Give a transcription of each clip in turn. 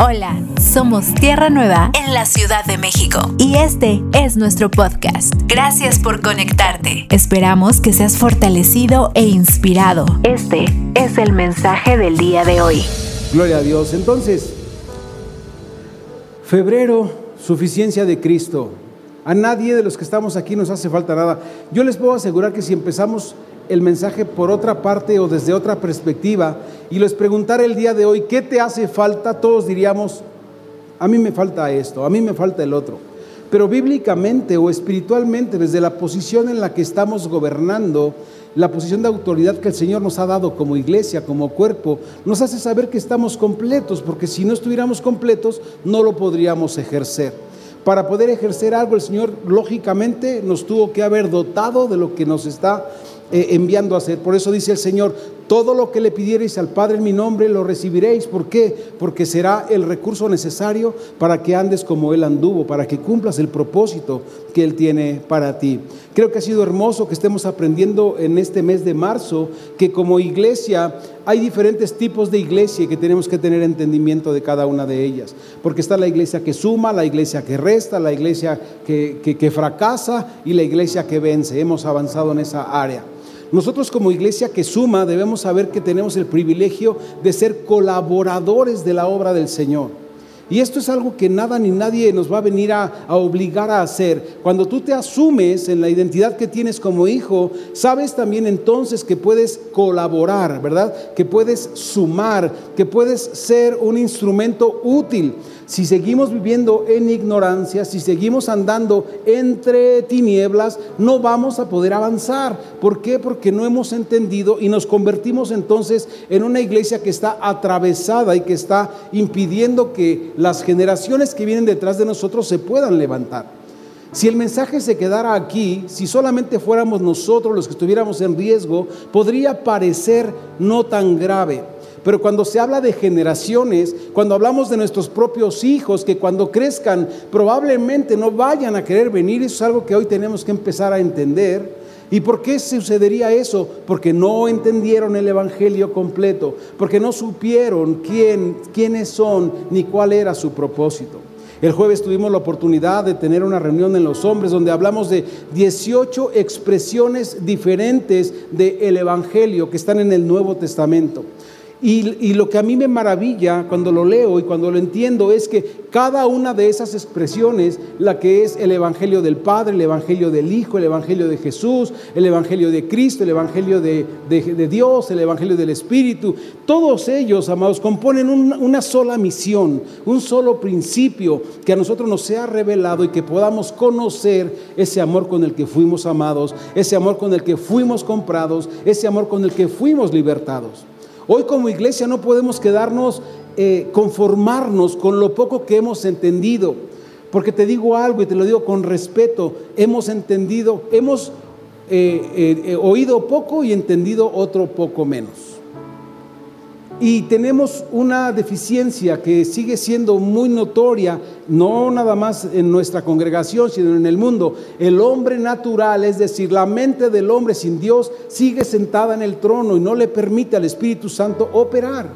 Hola, somos Tierra Nueva en la Ciudad de México y este es nuestro podcast. Gracias por conectarte. Esperamos que seas fortalecido e inspirado. Este es el mensaje del día de hoy. Gloria a Dios. Entonces, febrero, suficiencia de Cristo. A nadie de los que estamos aquí nos hace falta nada. Yo les puedo asegurar que si empezamos el mensaje por otra parte o desde otra perspectiva y les preguntara el día de hoy, ¿qué te hace falta? Todos diríamos, a mí me falta esto, a mí me falta el otro. Pero bíblicamente o espiritualmente, desde la posición en la que estamos gobernando, la posición de autoridad que el Señor nos ha dado como iglesia, como cuerpo, nos hace saber que estamos completos, porque si no estuviéramos completos, no lo podríamos ejercer. Para poder ejercer algo, el Señor lógicamente nos tuvo que haber dotado de lo que nos está eh, enviando a hacer. Por eso dice el Señor, todo lo que le pidierais al Padre en mi nombre lo recibiréis. ¿Por qué? Porque será el recurso necesario para que andes como Él anduvo, para que cumplas el propósito que Él tiene para ti. Creo que ha sido hermoso que estemos aprendiendo en este mes de marzo que como iglesia hay diferentes tipos de iglesia y que tenemos que tener entendimiento de cada una de ellas. Porque está la iglesia que suma, la iglesia que resta, la iglesia que, que fracasa y la iglesia que vence. Hemos avanzado en esa área. Nosotros como iglesia que suma debemos saber que tenemos el privilegio de ser colaboradores de la obra del Señor. Y esto es algo que nada ni nadie nos va a venir a, obligar a hacer. Cuando tú te asumes en la identidad que tienes como hijo, sabes también entonces que puedes colaborar, ¿verdad? Que puedes sumar, que puedes ser un instrumento útil. Si seguimos viviendo en ignorancia, si seguimos andando entre tinieblas, no vamos a poder avanzar. ¿Por qué? Porque no hemos entendido y nos convertimos entonces en una iglesia que está atravesada y que está impidiendo que las generaciones que vienen detrás de nosotros se puedan levantar. Si el mensaje se quedara aquí, si solamente fuéramos nosotros los que estuviéramos en riesgo, podría parecer no tan grave. Pero cuando se habla de generaciones, cuando hablamos de nuestros propios hijos, que cuando crezcan probablemente no vayan a querer venir, eso es algo que hoy tenemos que empezar a entender. ¿Y por qué sucedería eso? Porque no entendieron el Evangelio completo, porque no supieron quién, quiénes son ni cuál era su propósito. El jueves tuvimos la oportunidad de tener una reunión en los hombres donde hablamos de 18 expresiones diferentes del Evangelio que están en el Nuevo Testamento. Y, lo que a mí me maravilla cuando lo leo y cuando lo entiendo es que cada una de esas expresiones, la que es el Evangelio del Padre, el Evangelio del Hijo, el Evangelio de Jesús, el Evangelio de Cristo, el Evangelio de, Dios, el Evangelio del Espíritu, todos ellos, amados, componen una sola misión, un solo principio que a nosotros nos sea revelado y que podamos conocer ese amor con el que fuimos amados, ese amor con el que fuimos comprados, ese amor con el que fuimos libertados. Hoy como iglesia no podemos quedarnos, eh, conformarnos con lo poco que hemos entendido. Porque te digo algo y te lo digo con respeto, hemos entendido, hemos eh, eh, oído poco y entendido otro poco menos. Y tenemos una deficiencia que sigue siendo muy notoria, no nada más en nuestra congregación, sino en el mundo. El hombre natural, es decir, la mente del hombre sin Dios, sigue sentada en el trono y no le permite al Espíritu Santo operar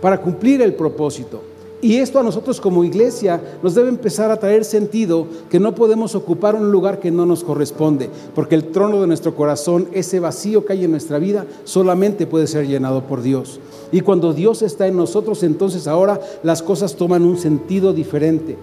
para cumplir el propósito. Y esto a nosotros como iglesia nos debe empezar a traer sentido que no podemos ocupar un lugar que no nos corresponde, porque el trono de nuestro corazón, ese vacío que hay en nuestra vida, solamente puede ser llenado por Dios. Y cuando Dios está en nosotros, entonces ahora las cosas toman un sentido diferente.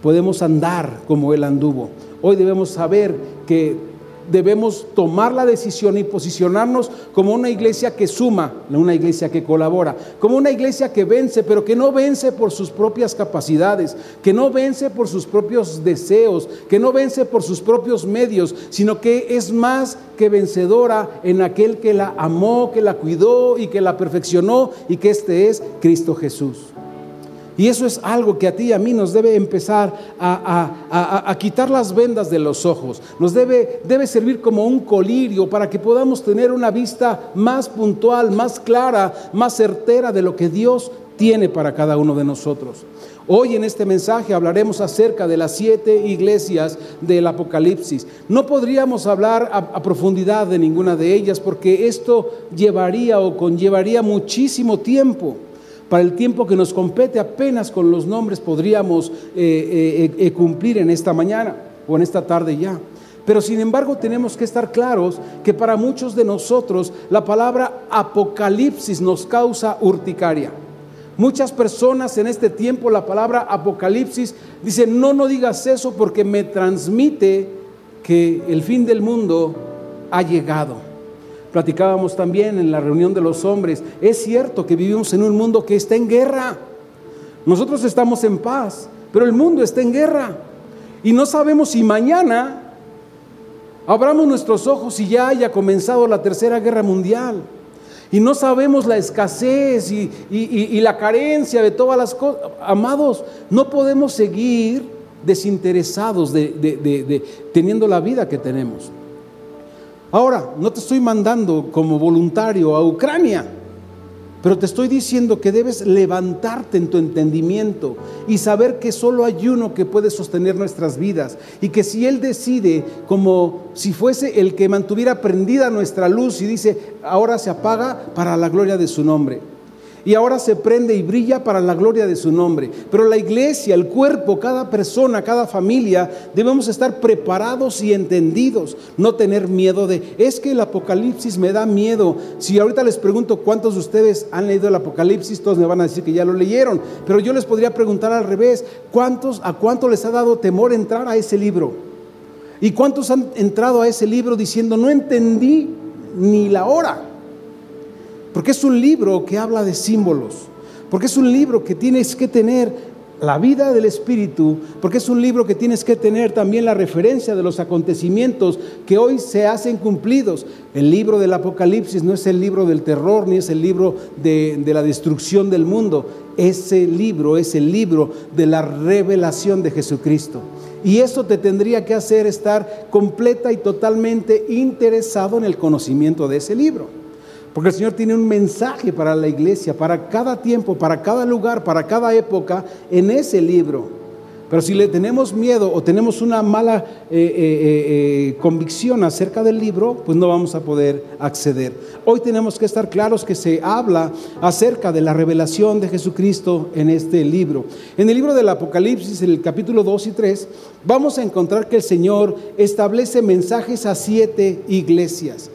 Podemos andar como Él anduvo. Hoy debemos saber que debemos tomar la decisión y posicionarnos como una iglesia que suma, una iglesia que colabora, como una iglesia que vence, pero que no vence por sus propias capacidades, que no vence por sus propios deseos, que no vence por sus propios medios, sino que es más que vencedora en aquel que la amó, que la cuidó y que la perfeccionó y que este es Cristo Jesús. Y eso es algo que a ti y a mí nos debe empezar a, quitar las vendas de los ojos. Nos debe, debe servir como un colirio para que podamos tener una vista más puntual, más clara, más certera de lo que Dios tiene para cada uno de nosotros. Hoy en este mensaje hablaremos acerca de las siete iglesias del Apocalipsis. No podríamos hablar a, profundidad de ninguna de ellas porque esto llevaría o conllevaría muchísimo tiempo. Para el tiempo que nos compete, apenas con los nombres podríamos eh, eh, eh, cumplir en esta mañana o en esta tarde ya. Pero sin embargo tenemos que estar claros que para muchos de nosotros la palabra apocalipsis nos causa urticaria. Muchas personas en este tiempo la palabra apocalipsis dicen, no, no digas eso porque me transmite que el fin del mundo ha llegado. Platicábamos también en la reunión de los hombres, es cierto que vivimos en un mundo que está en guerra. Nosotros estamos en paz, pero el mundo está en guerra. Y no sabemos si mañana Abramos nuestros ojos y ya haya comenzado la tercera guerra mundial. Y no sabemos la escasez y, la carencia de todas las cosas. Amados, no podemos seguir desinteresados de, teniendo la vida que tenemos. Ahora, no te estoy mandando como voluntario a Ucrania. Pero te estoy diciendo que debes levantarte en tu entendimiento y saber que solo hay uno que puede sostener nuestras vidas y que si Él decide como si fuese el que mantuviera prendida nuestra luz y dice, ahora se apaga para la gloria de su nombre y ahora se prende y brilla para la gloria de su nombre. Pero la iglesia, el cuerpo, cada persona, cada familia, debemos estar preparados y entendidos, no tener miedo de, es que el Apocalipsis me da miedo. Si ahorita les pregunto cuántos de ustedes han leído el Apocalipsis, todos me van a decir que ya lo leyeron, pero yo les podría preguntar al revés, ¿cuántos, a cuánto les ha dado temor entrar a ese libro? ¿Y cuántos han entrado a ese libro diciendo, no entendí ni la hora? Porque es un libro que habla de símbolos. Porque es un libro que tienes que tener la vida del Espíritu, porque es un libro que tienes que tener también la referencia de los acontecimientos que hoy se hacen cumplidos. El libro del Apocalipsis no es el libro del terror, ni es el libro de, la destrucción del mundo. Ese libro es el libro de la revelación de Jesucristo. Y eso te tendría que hacer estar completa y totalmente interesado en el conocimiento de ese libro. Porque el Señor tiene un mensaje para la iglesia, para cada tiempo, para cada lugar, para cada época en ese libro. Pero si le tenemos miedo o tenemos una mala eh, eh, eh, convicción acerca del libro, pues no vamos a poder acceder. Hoy tenemos que estar claros que se habla acerca de la revelación de Jesucristo en este libro. En el libro del Apocalipsis, en el capítulo 2 y 3, vamos a encontrar que el Señor establece mensajes a siete iglesias.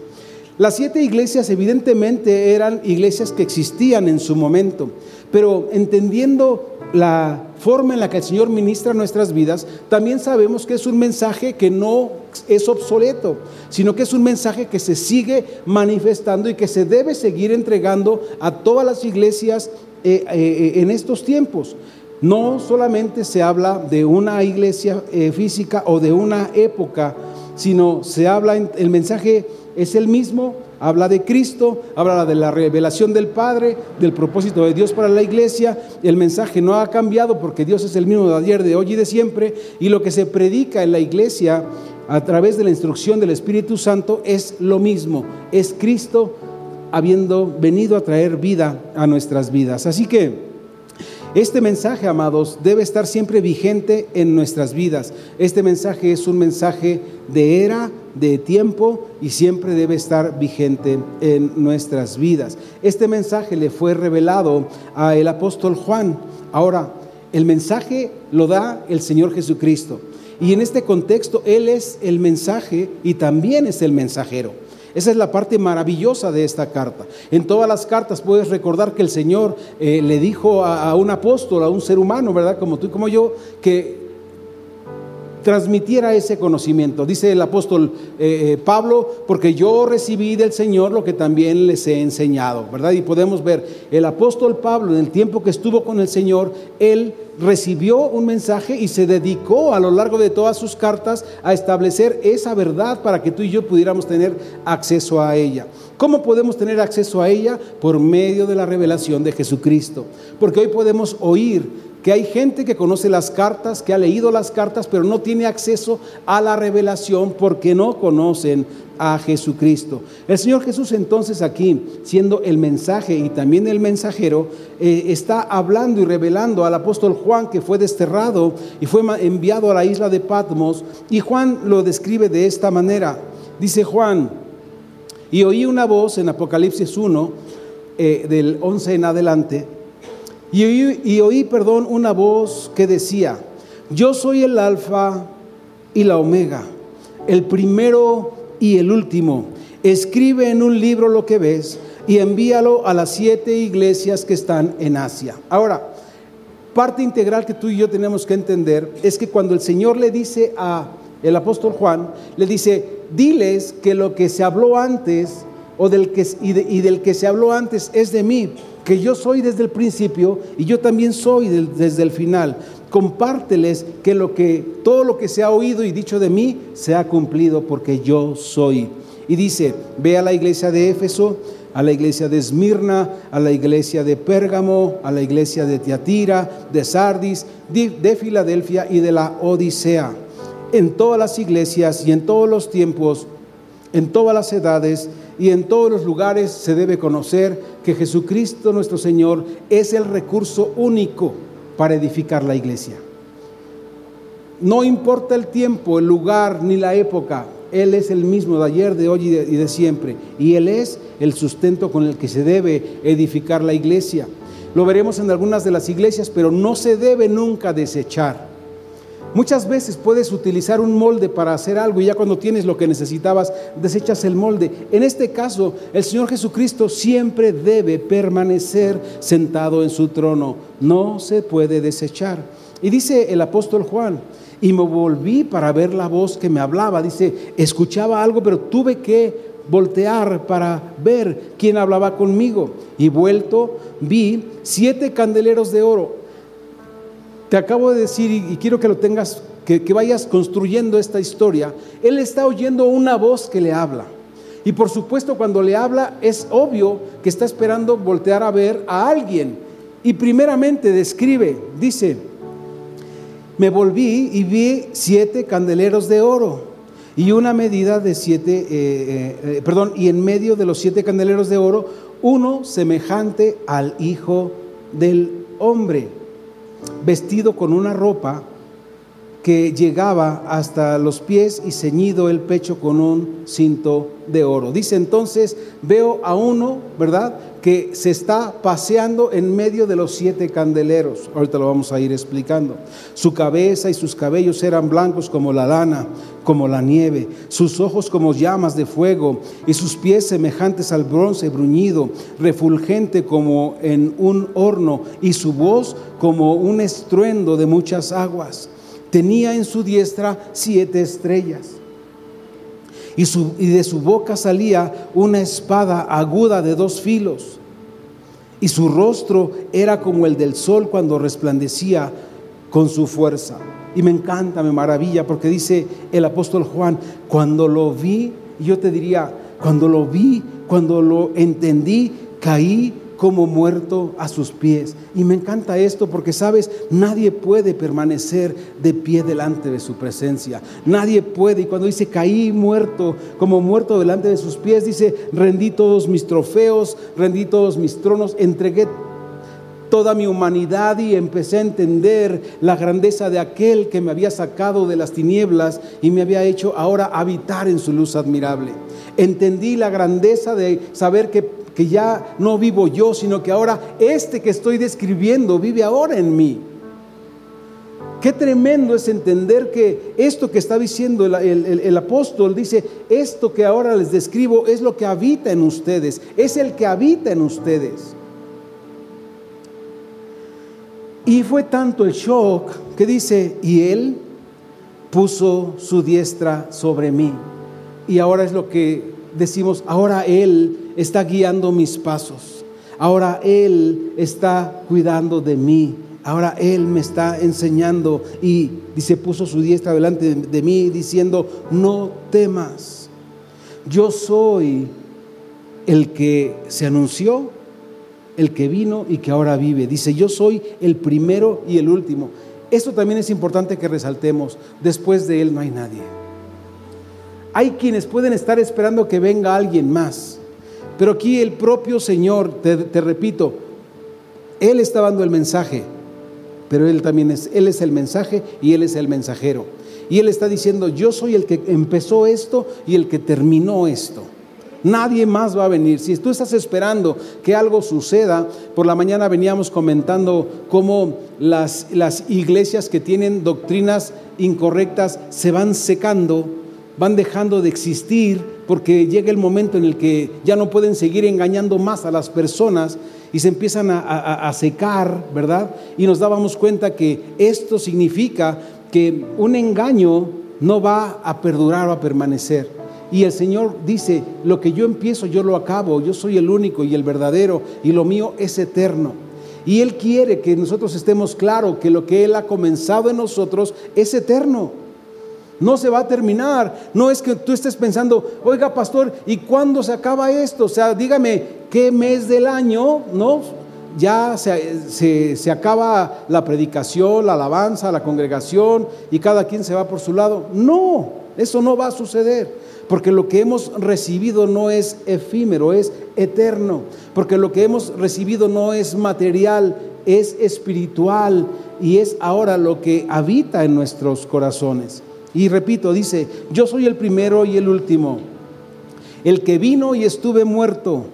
Las siete iglesias evidentemente eran iglesias que existían en su momento, pero entendiendo la forma en la que el Señor ministra nuestras vidas, también sabemos que es un mensaje que no es obsoleto, sino que es un mensaje que se sigue manifestando y que se debe seguir entregando a todas las iglesias eh, eh, en estos tiempos. No solamente se habla de una iglesia eh, física o de una época, sino se habla, el mensaje es el mismo, habla de Cristo, habla de la revelación del Padre, del propósito de Dios para la iglesia. El mensaje no ha cambiado porque Dios es el mismo de ayer, de hoy y de siempre. Y lo que se predica en la iglesia a través de la instrucción del Espíritu Santo es lo mismo, es Cristo habiendo venido a traer vida a nuestras vidas. Así que... Este mensaje, amados, debe estar siempre vigente en nuestras vidas. Este mensaje es un mensaje de era, de tiempo y siempre debe estar vigente en nuestras vidas. Este mensaje le fue revelado al apóstol Juan. Ahora, el mensaje lo da el Señor Jesucristo. Y en este contexto, Él es el mensaje y también es el mensajero. Esa es la parte maravillosa de esta carta. En todas las cartas puedes recordar que el Señor eh, le dijo a, un apóstol, a un ser humano, ¿verdad? Como tú y como yo, que transmitiera ese conocimiento. Dice el apóstol eh, eh, Pablo, porque yo recibí del Señor lo que también les he enseñado, ¿verdad? Y podemos ver, el apóstol Pablo, en el tiempo que estuvo con el Señor, él recibió un mensaje y se dedicó a lo largo de todas sus cartas a establecer esa verdad para que tú y yo pudiéramos tener acceso a ella. ¿Cómo podemos tener acceso a ella? Por medio de la revelación de Jesucristo. Porque hoy podemos oír que hay gente que conoce las cartas, que ha leído las cartas, pero no tiene acceso a la revelación porque no conocen a Jesucristo. El Señor Jesús entonces aquí, siendo el mensaje y también el mensajero, eh, está hablando y revelando al apóstol Juan que fue desterrado y fue enviado a la isla de Patmos. Y Juan lo describe de esta manera. Dice Juan, y oí una voz en Apocalipsis 1, eh, del 11 en adelante, Y oí, y oí, perdón, una voz que decía, yo soy el alfa y la omega, el primero y el último. Escribe en un libro lo que ves y envíalo a las siete iglesias que están en Asia. Ahora, parte integral que tú y yo tenemos que entender es que cuando el Señor le dice a el apóstol Juan, le dice, diles que lo que se habló antes o del que, y, del que se habló antes es de mí, que yo soy desde el principio y yo también soy desde el final. Compárteles que, lo que todo lo que se ha oído y dicho de mí se ha cumplido porque yo soy. Y dice, ve a la iglesia de Éfeso, a la iglesia de Esmirna, a la iglesia de Pérgamo, a la iglesia de Tiatira, de Sardis, de Filadelfia y de la Odisea. En todas las iglesias y en todos los tiempos, en todas las edades, y en todos los lugares se debe conocer que Jesucristo nuestro Señor es el recurso único para edificar la iglesia. No importa el tiempo, el lugar ni la época, Él es el mismo de ayer, de hoy y de, y de siempre. Y Él es el sustento con el que se debe edificar la iglesia. Lo veremos en algunas de las iglesias, pero no se debe nunca desechar. Muchas veces puedes utilizar un molde para hacer algo y ya cuando tienes lo que necesitabas, desechas el molde. En este caso, el Señor Jesucristo siempre debe permanecer sentado en su trono. No se puede desechar. Y dice el apóstol Juan, y me volví para ver la voz que me hablaba. Dice, escuchaba algo, pero tuve que voltear para ver quién hablaba conmigo. Y vuelto, vi siete candeleros de oro te acabo de decir y, quiero que lo tengas, que, vayas construyendo esta historia. Él está oyendo una voz que le habla. Y por supuesto cuando le habla es obvio que está esperando voltear a ver a alguien. Y primeramente describe, dice, me volví y vi siete candeleros de oro y una medida de siete, eh, eh, eh, perdón, y en medio de los siete candeleros de oro, uno semejante al Hijo del Hombre vestido con una ropa que llegaba hasta los pies y ceñido el pecho con un cinto de oro. Dice entonces, veo a uno, ¿verdad? Que se está paseando en medio de los siete candeleros. Ahorita lo vamos a ir explicando. Su cabeza y sus cabellos eran blancos como la lana, como la nieve, sus ojos como llamas de fuego y sus pies semejantes al bronce bruñido, refulgente como en un horno y su voz como un estruendo de muchas aguas tenía en su diestra siete estrellas. Y, de su boca salía una espada aguda de dos filos. Y su rostro era como el del sol cuando resplandecía con su fuerza. Y me encanta, me maravilla, porque dice el apóstol Juan, cuando lo vi, yo te diría, cuando lo vi, cuando lo entendí, caí como muerto a sus pies. Y me encanta esto porque, sabes, nadie puede permanecer de pie delante de su presencia. Nadie puede. Y cuando dice caí muerto, como muerto delante de sus pies, dice, rendí todos mis trofeos, rendí todos mis tronos, entregué toda mi humanidad y empecé a entender la grandeza de aquel que me había sacado de las tinieblas y me había hecho ahora habitar en su luz admirable. Entendí la grandeza de saber que que ya no vivo yo, sino que ahora este que estoy describiendo vive ahora en mí. Qué tremendo es entender que esto que está diciendo el, apóstol dice, esto que ahora les describo es lo que habita en ustedes, es el que habita en ustedes. Y fue tanto el shock que dice, y él puso su diestra sobre mí. Y ahora es lo que decimos, ahora él está guiando mis pasos. Ahora Él está cuidando de mí. Ahora Él me está enseñando y dice, puso su diestra delante de, mí diciendo, no temas. Yo soy el que se anunció, el que vino y que ahora vive. Dice, yo soy el primero y el último. Esto también es importante que resaltemos. Después de Él no hay nadie. Hay quienes pueden estar esperando que venga alguien más. Pero aquí el propio Señor, te, repito, Él está dando el mensaje, pero Él también es, Él es el mensaje y Él es el mensajero. Y Él está diciendo, yo soy el que empezó esto y el que terminó esto. Nadie más va a venir. Si tú estás esperando que algo suceda, por la mañana veníamos comentando cómo las, las iglesias que tienen doctrinas incorrectas se van secando, van dejando de existir, porque llega el momento en el que ya no pueden seguir engañando más a las personas y se empiezan a, secar, ¿verdad? Y nos dábamos cuenta que esto significa que un engaño no va a perdurar o a permanecer. Y el Señor dice, lo que yo empiezo, yo lo acabo, yo soy el único y el verdadero, y lo mío es eterno. Y Él quiere que nosotros estemos claros que lo que Él ha comenzado en nosotros es eterno. No se va a terminar. No es que tú estés pensando, oiga pastor, ¿y cuándo se acaba esto? O sea, dígame, ¿qué mes del año? ¿No? Ya se, se acaba la predicación, la alabanza, la congregación y cada quien se va por su lado. No, eso no va a suceder. Porque lo que hemos recibido no es efímero, es eterno. Porque lo que hemos recibido no es material, es espiritual y es ahora lo que habita en nuestros corazones. Y repito, dice, yo soy el primero y el último, el que vino y estuve muerto,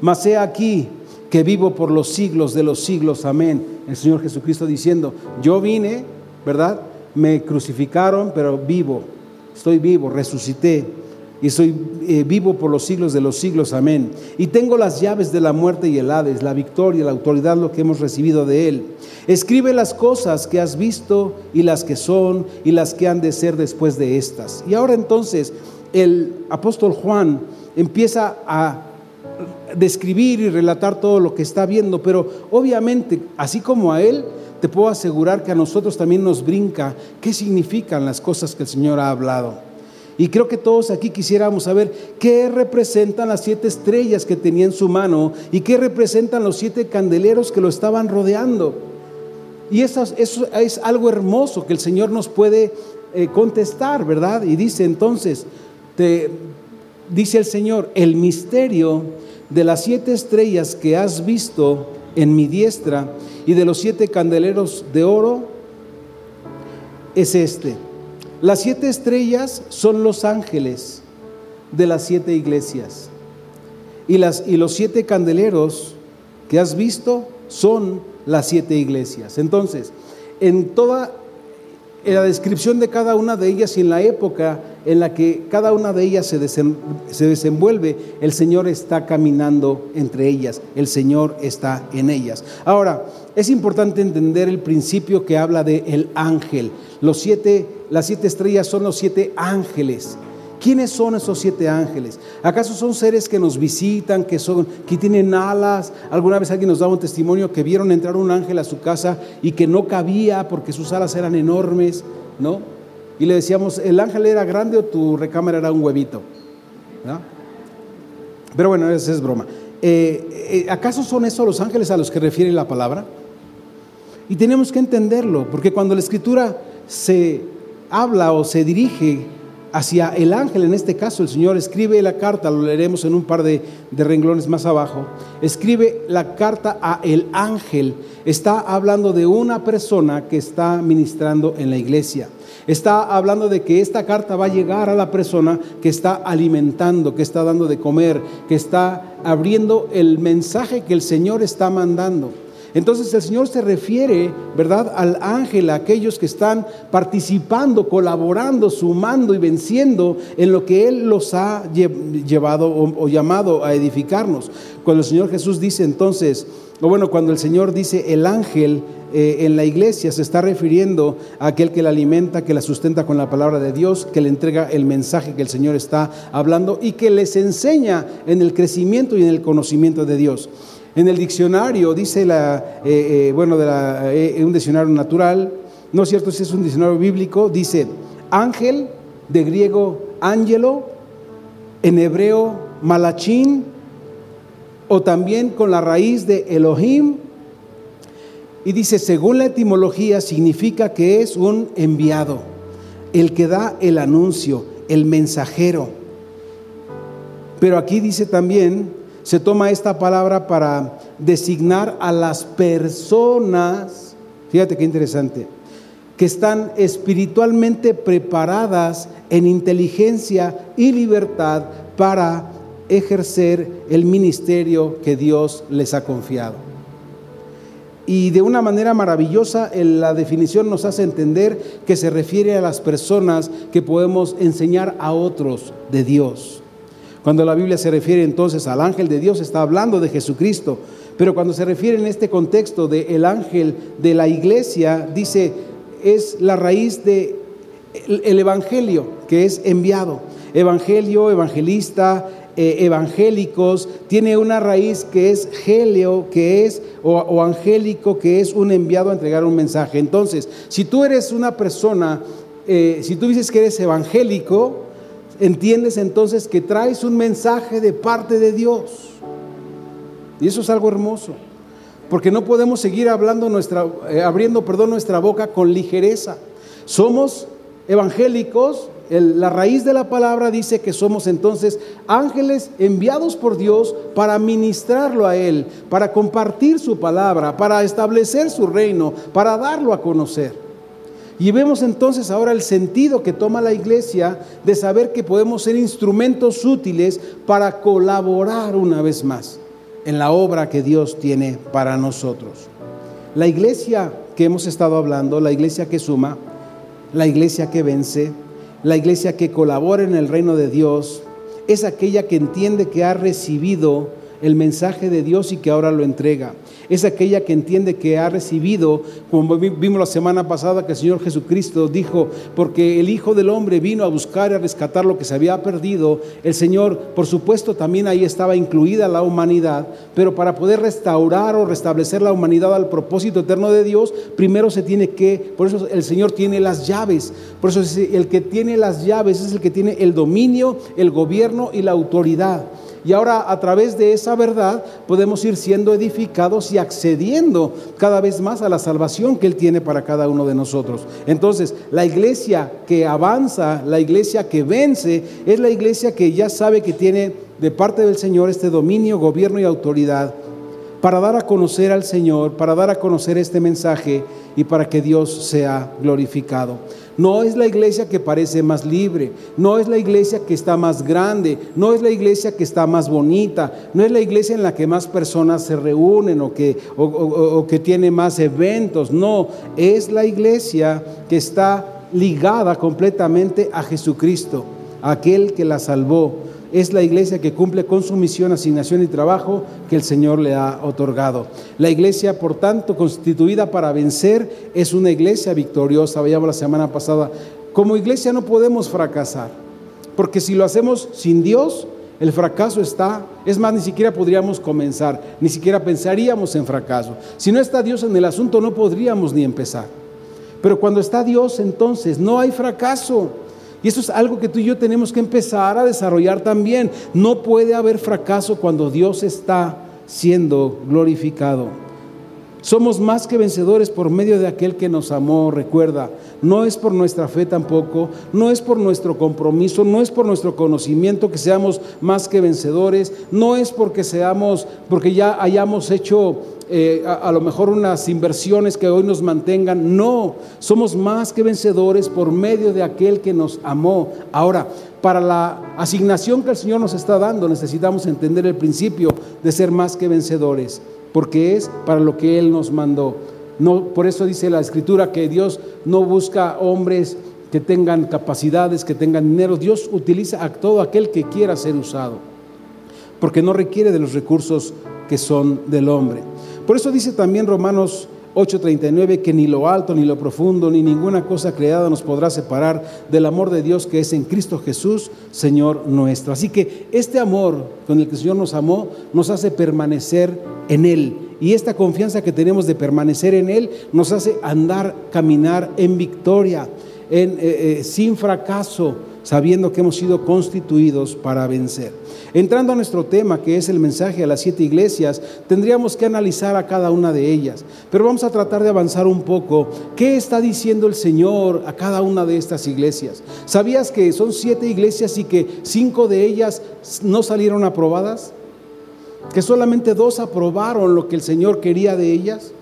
mas he aquí que vivo por los siglos de los siglos. Amén. El Señor Jesucristo diciendo, yo vine, ¿verdad? Me crucificaron, pero vivo, estoy vivo, resucité y soy eh, vivo por los siglos de los siglos, amén. Y tengo las llaves de la muerte y el Hades, la victoria, la autoridad, lo que hemos recibido de Él. Escribe las cosas que has visto y las que son y las que han de ser después de estas. Y ahora entonces el apóstol Juan empieza a describir y relatar todo lo que está viendo, pero obviamente, así como a Él, te puedo asegurar que a nosotros también nos brinca qué significan las cosas que el Señor ha hablado. Y creo que todos aquí quisiéramos saber qué representan las siete estrellas que tenía en su mano y qué representan los siete candeleros que lo estaban rodeando. Y eso, es algo hermoso que el Señor nos puede eh, contestar, ¿verdad? Y dice entonces, dice el Señor, el misterio de las siete estrellas que has visto en mi diestra y de los siete candeleros de oro es este las siete estrellas son los ángeles de las siete iglesias. Y, las, y los siete candeleros que has visto son las siete iglesias. Entonces, en toda en la descripción de cada una de ellas y en la época en la que cada una de ellas se, se, desenvuelve, el Señor está caminando entre ellas, el Señor está en ellas. Ahora, es importante entender el principio que habla de el ángel. Los siete, las siete estrellas son los siete ángeles. ¿Quiénes son esos siete ángeles? ¿Acaso son seres que nos visitan, que, son, que tienen alas? Alguna vez alguien nos daba un testimonio que vieron entrar un ángel a su casa y que no cabía porque sus alas eran enormes, ¿no? Y le decíamos, ¿el ángel era grande o tu recámara era un huevito? Pero bueno, esa es broma. Eh, eh, ¿Acaso son esos los ángeles a los que refiere la palabra? Y tenemos que entenderlo, porque cuando la escritura se habla o se dirige hacia el ángel, en este caso el Señor escribe la carta, lo leeremos en un par de, renglones más abajo, escribe la carta a el ángel, está hablando de una persona que está ministrando en la iglesia. Está hablando de que esta carta va a llegar a la persona que está alimentando, que está dando de comer, que está abriendo el mensaje que el Señor está mandando. Entonces el Señor se refiere, ¿verdad?, al ángel, a aquellos que están participando, colaborando, sumando y venciendo en lo que Él los ha llevado o, llamado a edificarnos. Cuando el Señor Jesús dice entonces, o bueno, cuando el Señor dice el ángel eh, en la iglesia, se está refiriendo a aquel que la alimenta, que la sustenta con la palabra de Dios, que le entrega el mensaje que el Señor está hablando y que les enseña en el crecimiento y en el conocimiento de Dios. En el diccionario dice la, eh, eh, bueno, de eh, un diccionario natural, no es cierto si es un diccionario bíblico, dice ángel, de griego ángelo, en hebreo malachín, o también con la raíz de Elohim, y dice, según la etimología, significa que es un enviado, el que da el anuncio, el mensajero. Pero aquí dice también se toma esta palabra para designar a las personas, fíjate qué interesante, que están espiritualmente preparadas en inteligencia y libertad para ejercer el ministerio que Dios les ha confiado. Y de una manera maravillosa la definición nos hace entender que se refiere a las personas que podemos enseñar a otros de Dios. Cuando la Biblia se refiere entonces al ángel de Dios, está hablando de Jesucristo. Pero cuando se refiere en este contexto de el ángel de la iglesia, dice, es la raíz de el evangelio que es enviado. Evangelio, evangelista, eh, evangélicos, tiene una raíz que es helio, que es, o, angélico, que es un enviado a entregar un mensaje. Entonces, si tú eres una persona, eh, si tú dices que eres evangélico, entiendes entonces que traes un mensaje de parte de Dios. Y eso es algo hermoso, porque no podemos seguir hablando nuestra, eh, abriendo, perdón, nuestra boca con ligereza. Somos evangélicos, la raíz de la palabra dice que somos entonces ángeles enviados por Dios para ministrarlo a Él, para compartir su palabra, para establecer su reino, para darlo a conocer. Y vemos entonces ahora el sentido que toma la iglesia de saber que podemos ser instrumentos útiles para colaborar una vez más en la obra que Dios tiene para nosotros. La iglesia que hemos estado hablando, la iglesia que suma, la iglesia que vence, la iglesia que colabora en el reino de Dios, es aquella que entiende que ha recibido el mensaje de Dios y que ahora lo entrega es aquella que entiende que ha recibido, como vimos la semana pasada que el Señor Jesucristo dijo, porque el Hijo del Hombre vino a buscar y a rescatar lo que se había perdido, el Señor, por supuesto, también ahí estaba incluida la humanidad, pero para poder restaurar o restablecer la humanidad al propósito eterno de Dios, primero se tiene que, por eso el Señor tiene las llaves, por eso el que tiene las llaves es el que tiene el dominio, el gobierno y la autoridad. Y ahora a través de esa verdad podemos ir siendo edificados y accediendo cada vez más a la salvación que Él tiene para cada uno de nosotros. Entonces, la iglesia que avanza, la iglesia que vence, es la iglesia que ya sabe que tiene de parte del Señor este dominio, gobierno y autoridad para dar a conocer al Señor, para dar a conocer este mensaje y para que Dios sea glorificado. No es la iglesia que parece más libre, no es la iglesia que está más grande, no es la iglesia que está más bonita, no es la iglesia en la que más personas se reúnen o que, o, que tiene más eventos, no, es la iglesia que está ligada completamente a Jesucristo, aquel que la salvó es la iglesia que cumple con su misión, asignación y trabajo que el Señor le ha otorgado. La iglesia, por tanto, constituida para vencer, es una iglesia victoriosa. Veíamos la semana pasada, como iglesia no podemos fracasar, porque si lo hacemos sin Dios, el fracaso está, es más, ni siquiera podríamos comenzar, ni siquiera pensaríamos en fracaso. Si no está Dios en el asunto, no podríamos ni empezar. Pero cuando está Dios, entonces no hay fracaso. Y eso es algo que tú y yo tenemos que empezar a desarrollar también. No puede haber fracaso cuando Dios está siendo glorificado. Somos más que vencedores por medio de aquel que nos amó, recuerda. No es por nuestra fe tampoco, no es por nuestro compromiso, no es por nuestro conocimiento que seamos más que vencedores, no es porque seamos, porque ya hayamos hecho eh, a, lo mejor unas inversiones que hoy nos mantengan. No, somos más que vencedores por medio de aquel que nos amó. Ahora, para la asignación que el Señor nos está dando, necesitamos entender el principio de ser más que vencedores, porque es para lo que Él nos mandó. No, por eso dice la Escritura que Dios no busca hombres que tengan capacidades, que tengan dinero. Dios utiliza a todo aquel que quiera ser usado, porque no requiere de los recursos que son del hombre. Por eso dice también Romanos 8:39 que ni lo alto, ni lo profundo, ni ninguna cosa creada nos podrá separar del amor de Dios que es en Cristo Jesús, Señor nuestro. Así que este amor con el que el Señor nos amó nos hace permanecer en Él. Y esta confianza que tenemos de permanecer en Él nos hace andar, caminar en victoria, en, eh, eh, sin fracaso, sabiendo que hemos sido constituidos para vencer. Entrando a nuestro tema, que es el mensaje a las siete iglesias, tendríamos que analizar a cada una de ellas. Pero vamos a tratar de avanzar un poco. ¿Qué está diciendo el Señor a cada una de estas iglesias? ¿Sabías que son siete iglesias y que cinco de ellas no salieron aprobadas? ¿Que solamente dos aprobaron lo que el Señor quería de ellas?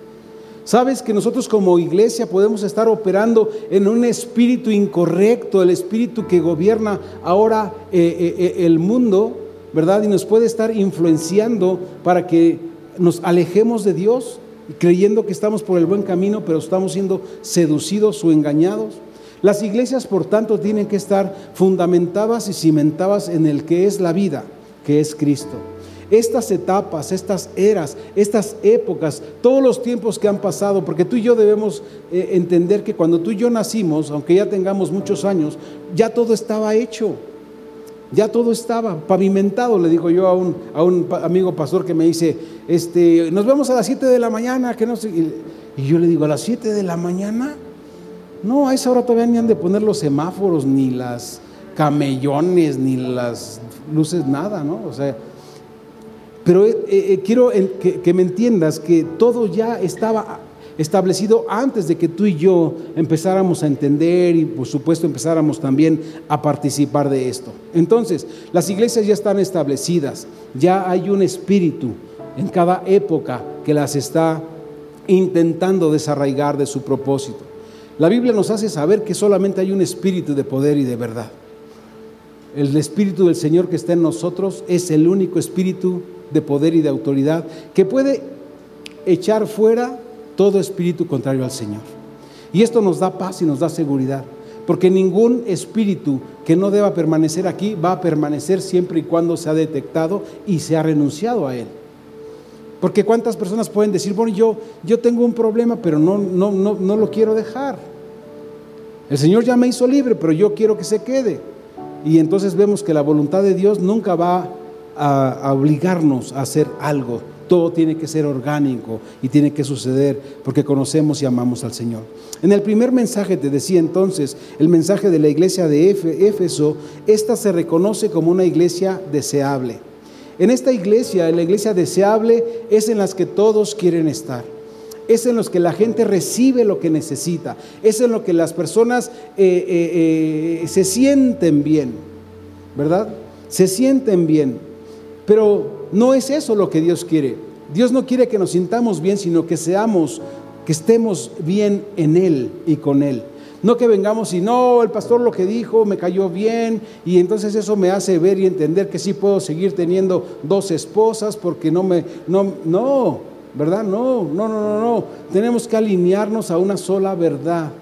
Sabes que nosotros como iglesia podemos estar operando en un espíritu incorrecto, el espíritu que gobierna ahora eh, eh, eh, el mundo, ¿verdad? Y nos puede estar influenciando para que nos alejemos de Dios, creyendo que estamos por el buen camino, pero estamos siendo seducidos o engañados. Las iglesias, por tanto, tienen que estar fundamentadas y cimentadas en el que es la vida, que es Cristo. Estas etapas, estas eras, estas épocas, todos los tiempos que han pasado, porque tú y yo debemos eh, entender que cuando tú y yo nacimos, aunque ya tengamos muchos años, ya todo estaba hecho. Ya todo estaba pavimentado, le digo yo a un, a un amigo pastor que me dice, este, nos vemos a las 7 de la mañana, que no sé. Y yo le digo, ¿a las 7 de la mañana? No, a esa hora todavía ni han de poner los semáforos, ni las camellones, ni las luces, nada, ¿no? O sea, pero eh, eh, quiero que, que me entiendas que todo ya estaba establecido antes de que tú y yo empezáramos a entender y por supuesto empezáramos también a participar de esto. Entonces, las iglesias ya están establecidas, ya hay un espíritu en cada época que las está intentando desarraigar de su propósito. La Biblia nos hace saber que solamente hay un espíritu de poder y de verdad. El espíritu del Señor que está en nosotros es el único espíritu de poder y de autoridad que puede echar fuera todo espíritu contrario al Señor. Y esto nos da paz y nos da seguridad, porque ningún espíritu que no deba permanecer aquí va a permanecer siempre y cuando se ha detectado y se ha renunciado a él. Porque cuántas personas pueden decir, bueno, yo, yo tengo un problema, pero no, no, no, no lo quiero dejar. El Señor ya me hizo libre, pero yo quiero que se quede. Y entonces vemos que la voluntad de Dios nunca va a, obligarnos a hacer algo. Todo tiene que ser orgánico y tiene que suceder porque conocemos y amamos al Señor. En el primer mensaje te decía entonces, el mensaje de la iglesia de Éfeso, esta se reconoce como una iglesia deseable. En esta iglesia, en la iglesia deseable, es en las que todos quieren estar. Es en los que la gente recibe lo que necesita. Es en lo que las personas eh, eh, eh, se sienten bien. ¿Verdad? Se sienten bien. Pero no es eso lo que Dios quiere. Dios no quiere que nos sintamos bien, sino que seamos, que estemos bien en Él y con Él. No que vengamos y no, el pastor lo que dijo me cayó bien y entonces eso me hace ver y entender que sí puedo seguir teniendo dos esposas porque no me, no, no, ¿verdad? No, no, no, no, no. Tenemos que alinearnos a una sola verdad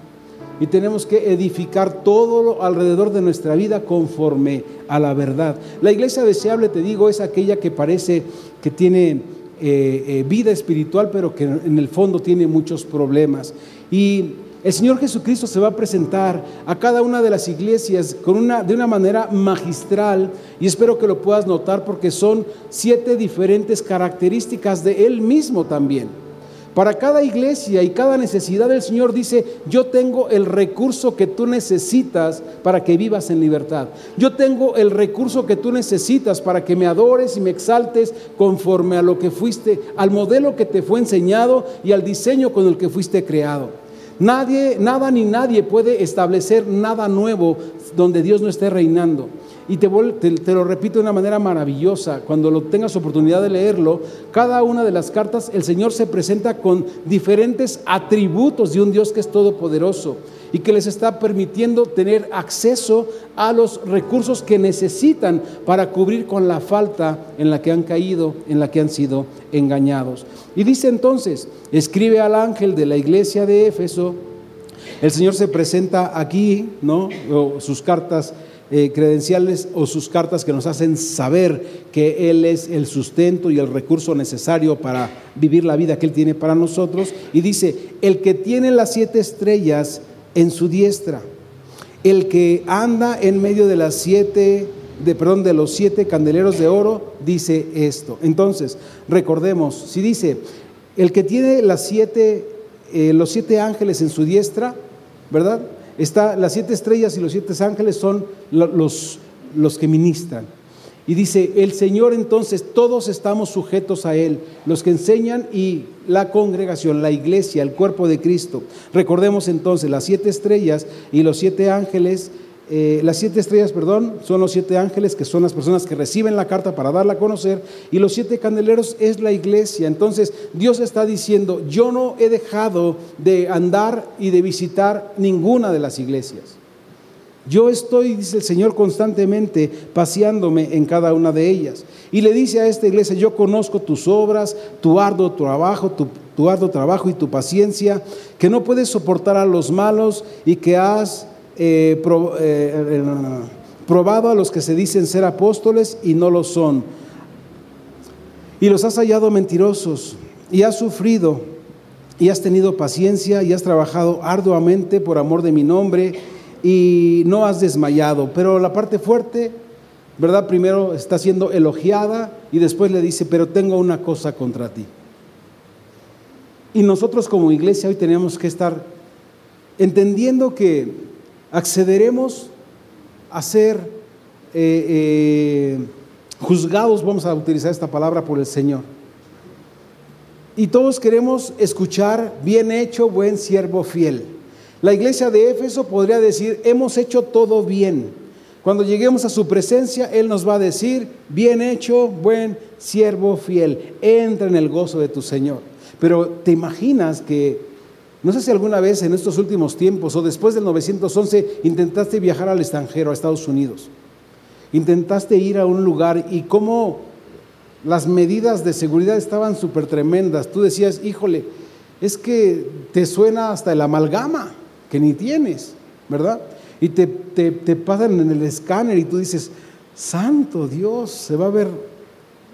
y tenemos que edificar todo alrededor de nuestra vida conforme a la verdad. La iglesia deseable, te digo, es aquella que parece que tiene eh, eh, vida espiritual, pero que en el fondo tiene muchos problemas. Y el Señor Jesucristo se va a presentar a cada una de las iglesias con una, de una manera magistral y espero que lo puedas notar porque son siete diferentes características de Él mismo también. Para cada iglesia y cada necesidad del Señor dice, yo tengo el recurso que tú necesitas para que vivas en libertad. Yo tengo el recurso que tú necesitas para que me adores y me exaltes conforme a lo que fuiste, al modelo que te fue enseñado y al diseño con el que fuiste creado. Nadie, nada ni nadie puede establecer nada nuevo donde Dios no esté reinando. Y te, lo repito de una manera maravillosa, cuando lo tengas oportunidad de leerlo, cada una de las cartas el Señor se presenta con diferentes atributos de un Dios que es todopoderoso y que les está permitiendo tener acceso a los recursos que necesitan para cubrir con la falta en la que han caído, en la que han sido engañados. Y dice entonces, escribe al ángel de la iglesia de Éfeso, el Señor se presenta aquí, ¿no? sus cartas eh, credenciales o sus cartas que nos hacen saber que Él es el sustento y el recurso necesario para vivir la vida que Él tiene para nosotros. Y dice, el que tiene las siete estrellas en su diestra, el que anda en medio de las siete, de, perdón, de los siete candeleros de oro, dice esto. Entonces, recordemos, si dice, el que tiene las siete, eh, los siete ángeles en su diestra, ¿verdad? Está, las siete estrellas y los siete ángeles son los, los que ministran. Y dice, el Señor entonces, todos estamos sujetos a Él, los que enseñan y la congregación, la iglesia, el cuerpo de Cristo. Recordemos entonces, las siete estrellas y los siete ángeles eh, las siete estrellas, perdón, son los siete ángeles, que son las personas que reciben la carta para darla a conocer, y los siete candeleros es la iglesia. Entonces Dios está diciendo, yo no he dejado de andar y de visitar ninguna de las iglesias. Yo estoy, dice el Señor, constantemente paseándome en cada una de ellas. Y le dice a esta iglesia, yo conozco tus obras, tu arduo trabajo, tu, arduo trabajo y tu paciencia, que no puedes soportar a los malos y que has eh, eh, eh, probado a los que se dicen ser apóstoles y no lo son. Y los has hallado mentirosos y has sufrido y has tenido paciencia y has trabajado arduamente por amor de mi nombre y no has desmayado. Pero la parte fuerte, ¿verdad? Primero está siendo elogiada y después le dice, pero tengo una cosa contra ti. Y nosotros como iglesia hoy tenemos que estar entendiendo que accederemos a ser eh, eh, juzgados, vamos a utilizar esta palabra, por el Señor. Y todos queremos escuchar, bien hecho, buen siervo fiel. La iglesia de Éfeso podría decir, hemos hecho todo bien. Cuando lleguemos a su presencia, Él nos va a decir, bien hecho, buen siervo fiel, entra en el gozo de tu Señor. Pero te imaginas que, no sé si alguna vez en estos últimos tiempos o después del 911 intentaste viajar al extranjero, a Estados Unidos. Intentaste ir a un lugar y cómo las medidas de seguridad estaban súper tremendas. Tú decías, híjole, es que te suena hasta el amalgama que ni tienes, ¿verdad? Y te, pasan en el escáner y tú dices, santo Dios, se va a ver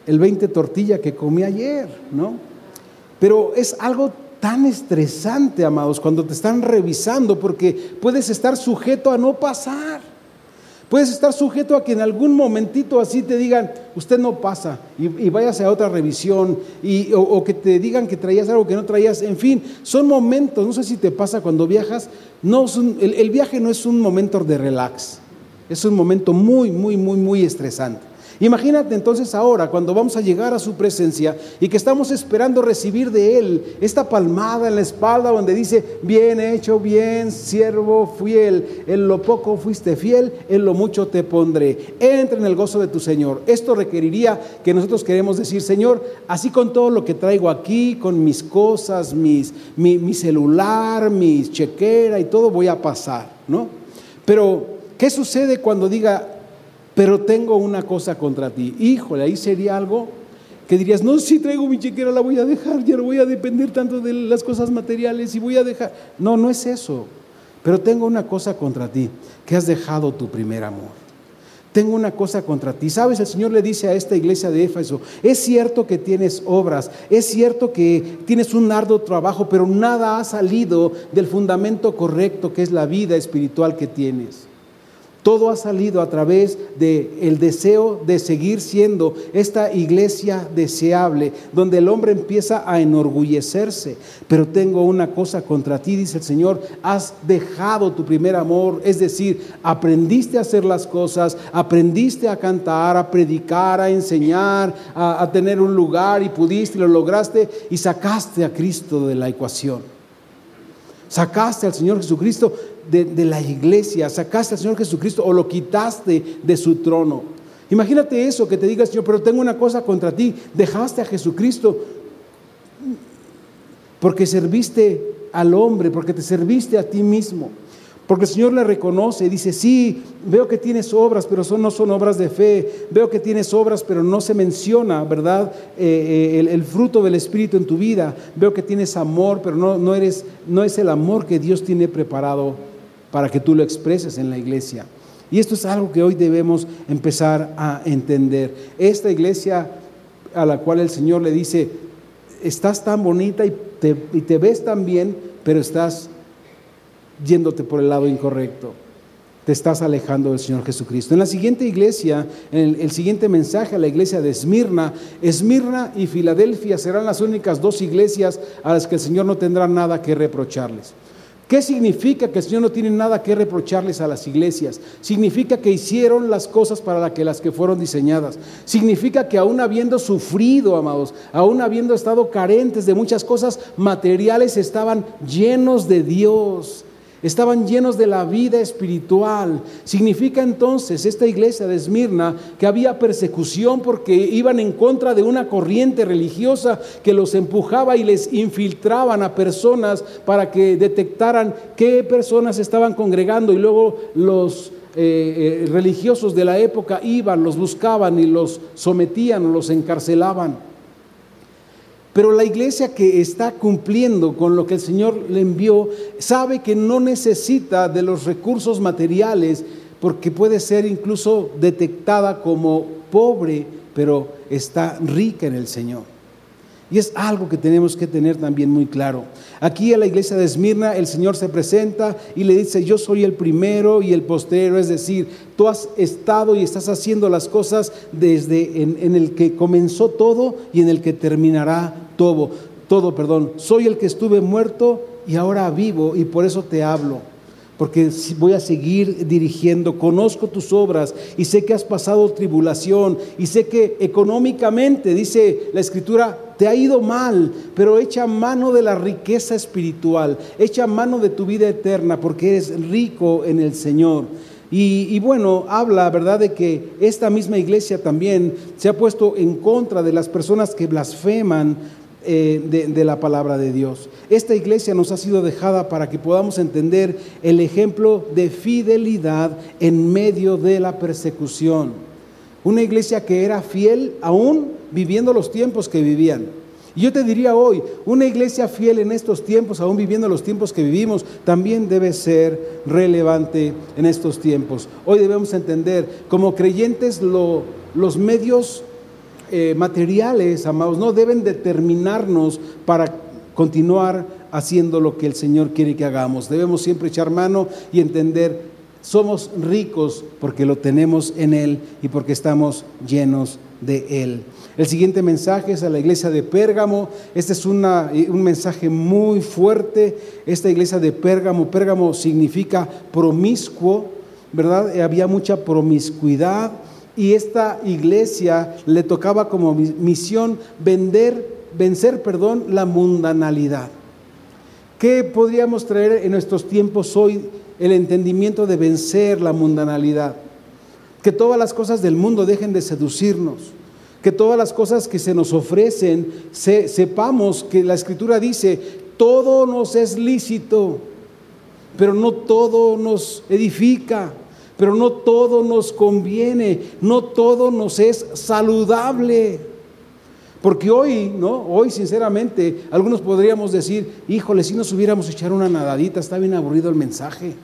el 20 tortilla que comí ayer, ¿no? Pero es algo tan estresante, amados, cuando te están revisando, porque puedes estar sujeto a no pasar. Puedes estar sujeto a que en algún momentito así te digan, usted no pasa y, váyase a otra revisión, y, o, que te digan que traías algo que no traías. En fin, son momentos, no sé si te pasa cuando viajas, no el, el viaje no es un momento de relax, es un momento muy, muy, muy, muy estresante. Imagínate entonces ahora cuando vamos a llegar a su presencia y que estamos esperando recibir de Él esta palmada en la espalda donde dice, bien hecho, bien, siervo fiel, en lo poco fuiste fiel, en lo mucho te pondré. Entra en el gozo de tu Señor. Esto requeriría que nosotros queremos decir, Señor, así con todo lo que traigo aquí, con mis cosas, mis, mi, mi celular, mis chequera y todo, voy a pasar, ¿no? Pero, ¿qué sucede cuando diga, pero tengo una cosa contra ti. Híjole, ahí sería algo que dirías, no, si traigo mi chequera, la voy a dejar, ya no voy a depender tanto de las cosas materiales y voy a dejar. No, no es eso. Pero tengo una cosa contra ti, que has dejado tu primer amor. Tengo una cosa contra ti. Sabes, el Señor le dice a esta iglesia de Éfeso, es cierto que tienes obras, es cierto que tienes un arduo trabajo, pero nada ha salido del fundamento correcto que es la vida espiritual que tienes. Todo ha salido a través del el deseo de seguir siendo esta iglesia deseable, donde el hombre empieza a enorgullecerse. Pero tengo una cosa contra ti, dice el Señor, has dejado tu primer amor, es decir, aprendiste a hacer las cosas, aprendiste a cantar, a predicar, a enseñar, a, a tener un lugar y pudiste y lo lograste y sacaste a Cristo de la ecuación. Sacaste al Señor Jesucristo de, la iglesia, sacaste al Señor Jesucristo o lo quitaste de su trono. Imagínate eso, que te diga Señor, pero tengo una cosa contra ti, dejaste a Jesucristo porque serviste al hombre, porque te serviste a ti mismo. Porque el Señor le reconoce y dice, sí, veo que tienes obras, pero son, no son obras de fe. Veo que tienes obras, pero no se menciona, ¿verdad? Eh, eh, el, fruto del Espíritu en tu vida. Veo que tienes amor, pero no, no, eres, no es el amor que Dios tiene preparado para que tú lo expreses en la iglesia. Y esto es algo que hoy debemos empezar a entender. Esta iglesia a la cual el Señor le dice, estás tan bonita y te, ves tan bien, pero estás yéndote por el lado incorrecto. Te estás alejando del Señor Jesucristo. En la siguiente iglesia, en el, el, siguiente mensaje a la iglesia de Esmirna, Esmirna y Filadelfia serán las únicas dos iglesias a las que el Señor no tendrá nada que reprocharles. ¿Qué significa que el Señor no tiene nada que reprocharles a las iglesias? Significa que hicieron las cosas para que las que fueron diseñadas. Significa que aún habiendo sufrido, amados, aún habiendo estado carentes de muchas cosas materiales, estaban llenos de Dios Estaban llenos de la vida espiritual. Significa entonces esta iglesia de Esmirna que había persecución porque iban en contra de una corriente religiosa que los empujaba y les infiltraban a personas para que detectaran qué personas estaban congregando y luego los eh, eh, religiosos de la época iban, los buscaban y los sometían o los encarcelaban. Pero la iglesia que está cumpliendo con lo que el Señor le envió, sabe que no necesita de los recursos materiales porque puede ser incluso detectada como pobre, pero está rica en el Señor. Y es algo que tenemos que tener también muy claro. Aquí en la iglesia de Esmirna el Señor se presenta y le dice, yo soy el primero y el postero, es decir, tú has estado y estás haciendo las cosas desde en el que comenzó todo y en el que terminará todo. Todo, perdón. Soy el que estuve muerto y ahora vivo y por eso te hablo porque voy a seguir dirigiendo, conozco tus obras y sé que has pasado tribulación y sé que económicamente, dice la escritura, te ha ido mal, pero echa mano de la riqueza espiritual, echa mano de tu vida eterna porque eres rico en el Señor. Y, bueno, habla, ¿verdad?, de que esta misma iglesia también se ha puesto en contra de las personas que blasfeman eh, de, la palabra de Dios. Esta iglesia nos ha sido dejada para que podamos entender el ejemplo de fidelidad en medio de la persecución. Una iglesia que era fiel aún viviendo los tiempos que vivían. Y yo te diría hoy, una iglesia fiel en estos tiempos, aún viviendo los tiempos que vivimos, también debe ser relevante en estos tiempos. Hoy debemos entender, como creyentes, los medios eh, materiales, amados, no deben determinarnos para continuar haciendo lo que el Señor quiere que hagamos. Debemos siempre echar mano y entender, somos ricos porque lo tenemos en Él y porque estamos llenos de Él. El siguiente mensaje es a la iglesia de Pérgamo. Este es un mensaje muy fuerte. Esta iglesia de Pérgamo, Pérgamo significa promiscuo, ¿verdad? Había mucha promiscuidad y esta iglesia le tocaba como misión vender, vencer, perdón, la mundanalidad. ¿Qué podríamos traer en nuestros tiempos hoy? El entendimiento de vencer la mundanalidad. Que todas las cosas del mundo dejen de seducirnos. Que todas las cosas que se nos ofrecen, sepamos que la escritura dice, todo nos es lícito, pero no todo nos edifica pero no todo nos conviene, no todo nos es saludable. Porque hoy, ¿no? Hoy, sinceramente, algunos podríamos decir, híjole, si nos hubiéramos echado una nadadita, está bien aburrido el mensaje.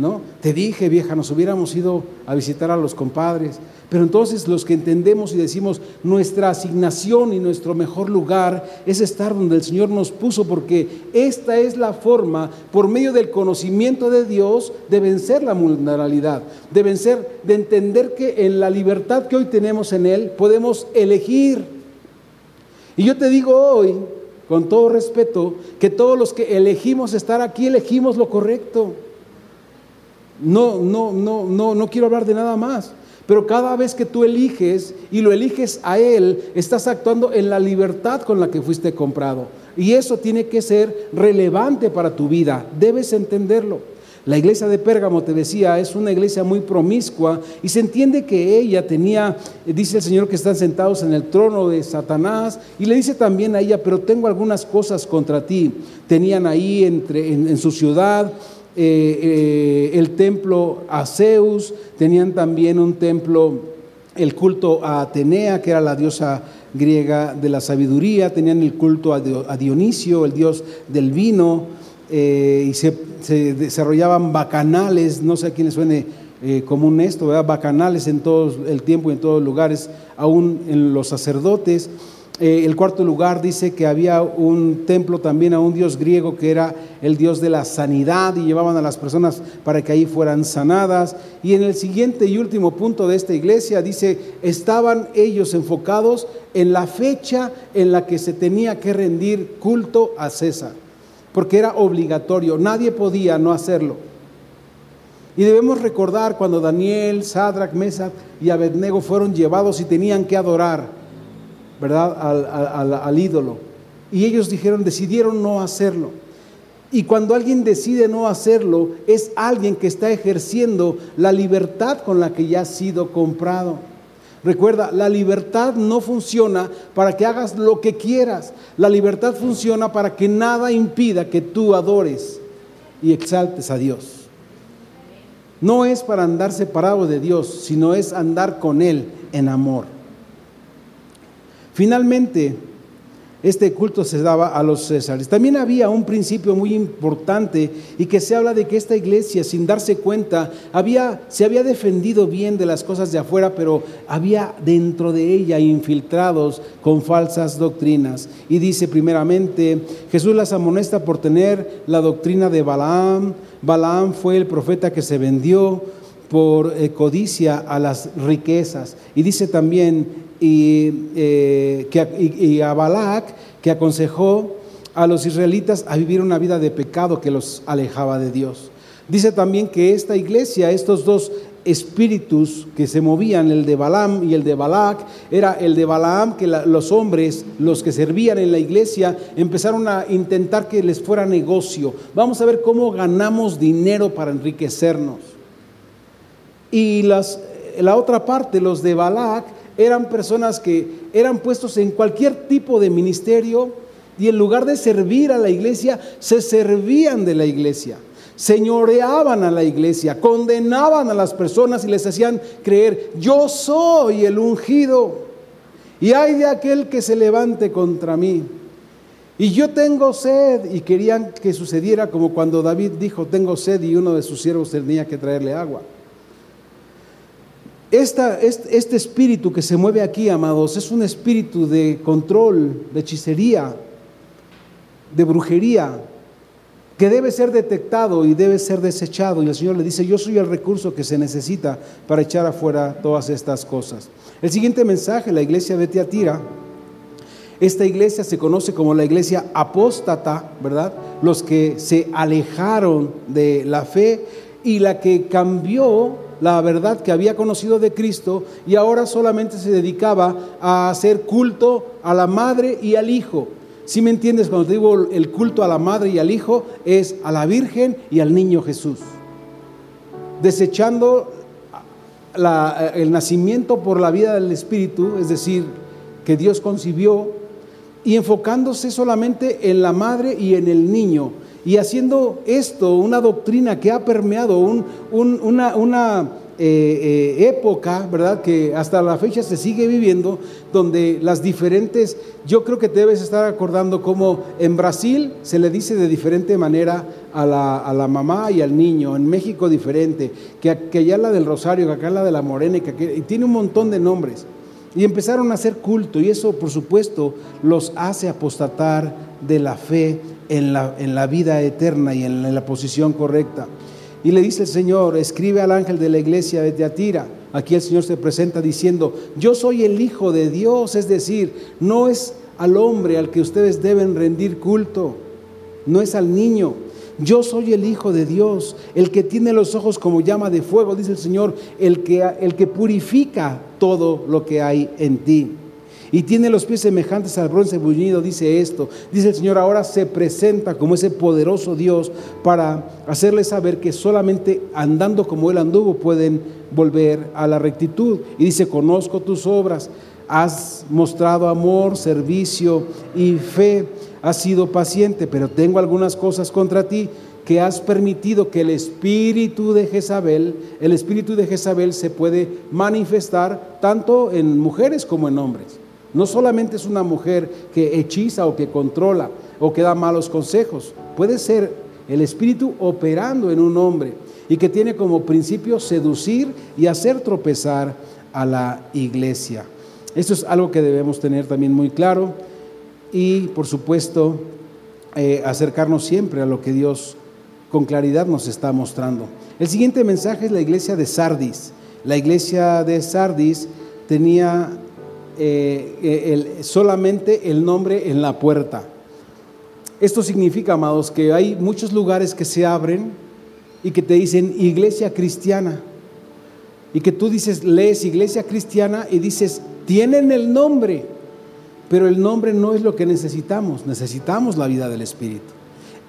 ¿No? Te dije, vieja, nos hubiéramos ido a visitar a los compadres. Pero entonces los que entendemos y decimos, nuestra asignación y nuestro mejor lugar es estar donde el Señor nos puso, porque esta es la forma, por medio del conocimiento de Dios, de vencer la vulnerabilidad, de vencer, de entender que en la libertad que hoy tenemos en Él podemos elegir. Y yo te digo hoy, con todo respeto, que todos los que elegimos estar aquí, elegimos lo correcto. No, no, no, no, no quiero hablar de nada más. Pero cada vez que tú eliges y lo eliges a Él, estás actuando en la libertad con la que fuiste comprado. Y eso tiene que ser relevante para tu vida. Debes entenderlo. La iglesia de Pérgamo, te decía, es una iglesia muy promiscua y se entiende que ella tenía, dice el Señor que están sentados en el trono de Satanás y le dice también a ella, pero tengo algunas cosas contra ti. Tenían ahí entre, en su ciudad eh, eh, el templo a Zeus, tenían también un templo, el culto a Atenea, que era la diosa griega de la sabiduría, tenían el culto a Dionisio, el dios del vino, eh, y se, desarrollaban bacanales, no sé a quién les suene común esto, bacanales en todo el tiempo y en todos los lugares, aún en los sacerdotes. Eh, el cuarto lugar dice que había un templo también a un dios griego que era el dios de la sanidad y llevaban a las personas para que ahí fueran sanadas. Y en el siguiente y último punto de esta iglesia dice, estaban ellos enfocados en la fecha en la que se tenía que rendir culto a César, porque era obligatorio, nadie podía no hacerlo. Y debemos recordar cuando Daniel, Sadrach, Mesach y Abednego fueron llevados y tenían que adorar. ¿Verdad? Al, ídolo. Y ellos dijeron, decidieron no hacerlo. Y cuando alguien decide no hacerlo, es alguien que está ejerciendo la libertad con la que ya ha sido comprado. Recuerda, la libertad no funciona para que hagas lo que quieras. La libertad funciona para que nada impida que tú adores y exaltes a Dios. no es para andar separado de Dios, sino es andar con Él en amor. Finalmente, este culto se daba a los Césares. También había un principio muy importante y que se habla de que esta iglesia, sin darse cuenta, había, se había defendido bien de las cosas de afuera, pero había dentro de ella infiltrados con falsas doctrinas. Y dice primeramente, Jesús las amonesta por tener la doctrina de Balaam. Balaam fue el profeta que se vendió por eh, codicia a las riquezas. Y dice también, y, eh, que, a Balac, que aconsejó a los israelitas a vivir una vida de pecado que los alejaba de Dios. Dice también que esta iglesia, estos dos espíritus que se movían, el de Balaam y el de Balac, era el de Balaam que los hombres, los que servían en la iglesia, empezaron a intentar que les fuera negocio. Vamos a ver cómo ganamos dinero para enriquecernos. Y las, la otra parte, los de Balac, eran personas que eran puestos en cualquier tipo de ministerio y en lugar de servir a la iglesia, se servían de la iglesia, señoreaban a la iglesia, condenaban a las personas y les hacían creer, yo soy el ungido y hay de aquel que se levante contra mí. Y yo tengo sed y querían que sucediera como cuando David dijo, tengo sed y uno de sus siervos tenía que traerle agua este, espíritu que se mueve aquí, amados, es un espíritu de control, de hechicería, de brujería, que debe ser detectado y debe ser desechado. Y el Señor le dice, yo soy el recurso que se necesita para echar afuera todas estas cosas. El siguiente mensaje, la iglesia de Tiatira, esta iglesia se conoce como la iglesia apóstata, ¿verdad? Los que se alejaron de la fe y la que cambió la verdad que había conocido de Cristo y ahora solamente se dedicaba a hacer culto a la madre y al hijo. Si me entiendes cuando te digo el culto a la madre y al hijo es a la Virgen y al niño Jesús. Desechando el nacimiento por la vida del Espíritu, es decir, que Dios concibió, y enfocándose solamente en la madre y en el niño y haciendo esto una doctrina que ha permeado una, eh, eh, época, ¿verdad? Que hasta la fecha se sigue viviendo, donde las diferentes, yo creo que te debes estar acordando cómo en Brasil se le dice de diferente manera a la, mamá y al niño, en México diferente, que, que, allá la del Rosario, que acá la de la Morena, y, que tiene un montón de nombres. Y empezaron a hacer culto y eso por supuesto los hace apostatar de la fe en la, en la vida eterna y en la posición correcta. Y le dice el Señor, escribe al ángel de la iglesia de Teatira. Aquí el Señor se presenta diciendo, yo soy el Hijo de Dios, es decir, no es al hombre al que ustedes deben rendir culto, no es al niño. Yo soy el Hijo de Dios, el que tiene los ojos como llama de fuego, dice el Señor, el que, el que purifica todo lo que hay en ti y tiene los pies semejantes al bronce bullido, dice esto. Dice el Señor, ahora se presenta como ese poderoso Dios para hacerles saber que solamente andando como Él anduvo pueden volver a la rectitud. Y dice, conozco tus obras, has mostrado amor, servicio y fe, has sido paciente, pero tengo algunas cosas contra ti que has permitido que el espíritu de Jezabel, el espíritu de Jezabel se puede manifestar tanto en mujeres como en hombres. No solamente es una mujer que hechiza o que controla o que da malos consejos, puede ser el espíritu operando en un hombre y que tiene como principio seducir y hacer tropezar a la iglesia. Esto es algo que debemos tener también muy claro y por supuesto eh, acercarnos siempre a lo que Dios con claridad nos está mostrando. El siguiente mensaje es la iglesia de Sardis. La iglesia de Sardis tenía eh, eh, solamente el nombre en la puerta. Esto significa, amados, que hay muchos lugares que se abren y que te dicen iglesia cristiana. Y que tú dices, lees iglesia cristiana y dices, tienen el nombre, pero el nombre no es lo que necesitamos, necesitamos la vida del Espíritu.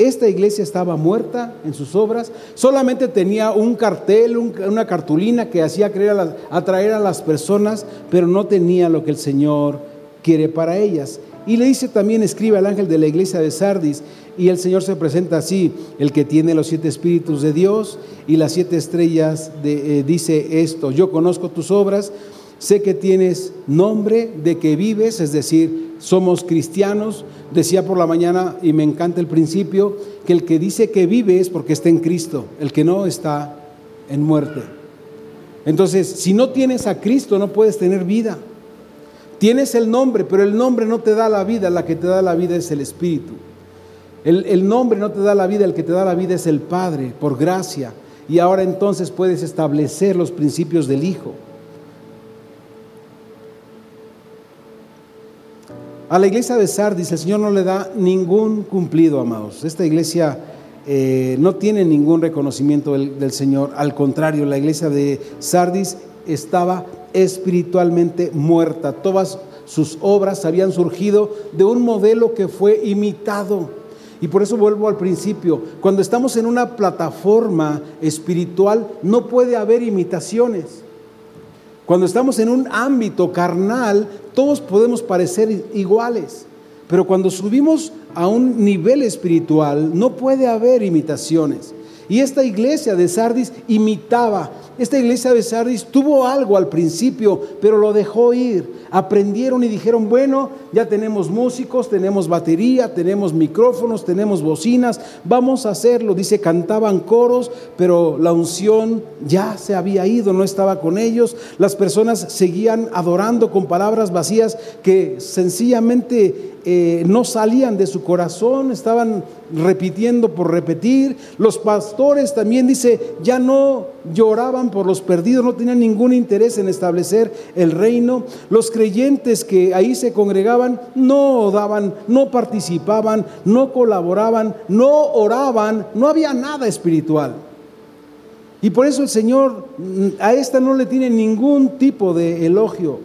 Esta iglesia estaba muerta en sus obras, solamente tenía un cartel, una cartulina que hacía creer a atraer a las personas, pero no tenía lo que el Señor quiere para ellas. Y le dice también, escribe al ángel de la iglesia de Sardis, y el Señor se presenta así, el que tiene los siete espíritus de Dios y las siete estrellas, eh, dice esto, yo conozco tus obras, sé que tienes nombre de que vives, es decir, somos cristianos, decía por la mañana, y me encanta el principio, que el que dice que vive es porque está en Cristo, el que no está en muerte. Entonces, si no tienes a Cristo, no puedes tener vida. Tienes el nombre, pero el nombre no te da la vida, la que te da la vida es el Espíritu. El, el, nombre no te da la vida, el que te da la vida es el Padre, por gracia. Y ahora entonces puedes establecer los principios del Hijo. A la iglesia de Sardis el Señor no le da ningún cumplido, amados. Esta iglesia eh, no tiene ningún reconocimiento del, del Señor. Al contrario, la iglesia de Sardis estaba espiritualmente muerta. Todas sus obras habían surgido de un modelo que fue imitado. Y por eso vuelvo al principio, cuando estamos en una plataforma espiritual no puede haber imitaciones. Cuando estamos en un ámbito carnal, todos podemos parecer iguales. Pero cuando subimos a un nivel espiritual, no puede haber imitaciones. Y esta iglesia de Sardis imitaba esta iglesia de Sardis tuvo algo al principio, pero lo dejó ir. Aprendieron y dijeron, bueno, ya tenemos músicos, tenemos batería, tenemos micrófonos, tenemos bocinas, vamos a hacerlo. Dice, cantaban coros, pero la unción ya se había ido, no estaba con ellos. Las personas seguían adorando con palabras vacías que sencillamente eh, no salían de su corazón, estaban repitiendo por repetir. Los pastores también dice, ya no lloraban por los perdidos, no tenían ningún interés en establecer el reino. Los creyentes que ahí se congregaban no daban, no participaban, no colaboraban, no oraban, no había nada espiritual. Y por eso el Señor mm, a esta no le tiene ningún tipo de elogio.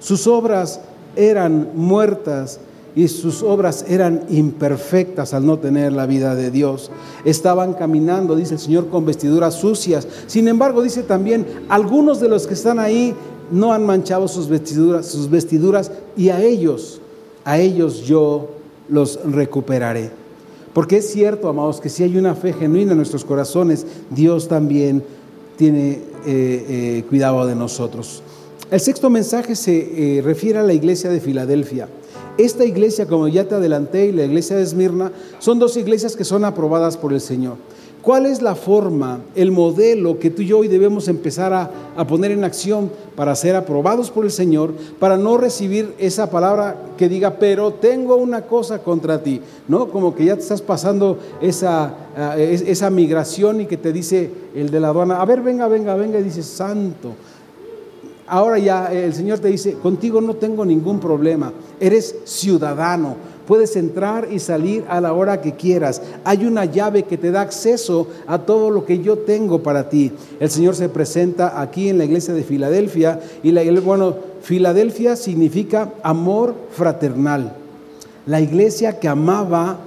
Sus obras eran muertas y sus obras eran imperfectas al no tener la vida de Dios. Estaban caminando, dice el Señor, con vestiduras sucias. Sin embargo, dice también, algunos de los que están ahí no han manchado sus vestiduras, sus vestiduras y a ellos, a ellos yo los recuperaré. Porque es cierto, amados, que si hay una fe genuina en nuestros corazones, Dios también tiene eh, eh, cuidado de nosotros. El sexto mensaje se eh, refiere a la iglesia de Filadelfia. Esta iglesia, como ya te adelanté, y la iglesia de Esmirna, son dos iglesias que son aprobadas por el Señor. ¿Cuál es la forma, el modelo que tú y yo hoy debemos empezar a, a, poner en acción para ser aprobados por el Señor, para no recibir esa palabra que diga, pero tengo una cosa contra ti? ¿No? Como que ya te estás pasando esa, uh, esa migración y que te dice el de la aduana, a ver, venga, venga, venga, y dices, santo. Ahora ya el Señor te dice, contigo no tengo ningún problema, eres ciudadano, puedes entrar y salir a la hora que quieras. Hay una llave que te da acceso a todo lo que yo tengo para ti. El Señor se presenta aquí en la iglesia de Filadelfia y la, bueno, Filadelfia significa amor fraternal. La iglesia que amaba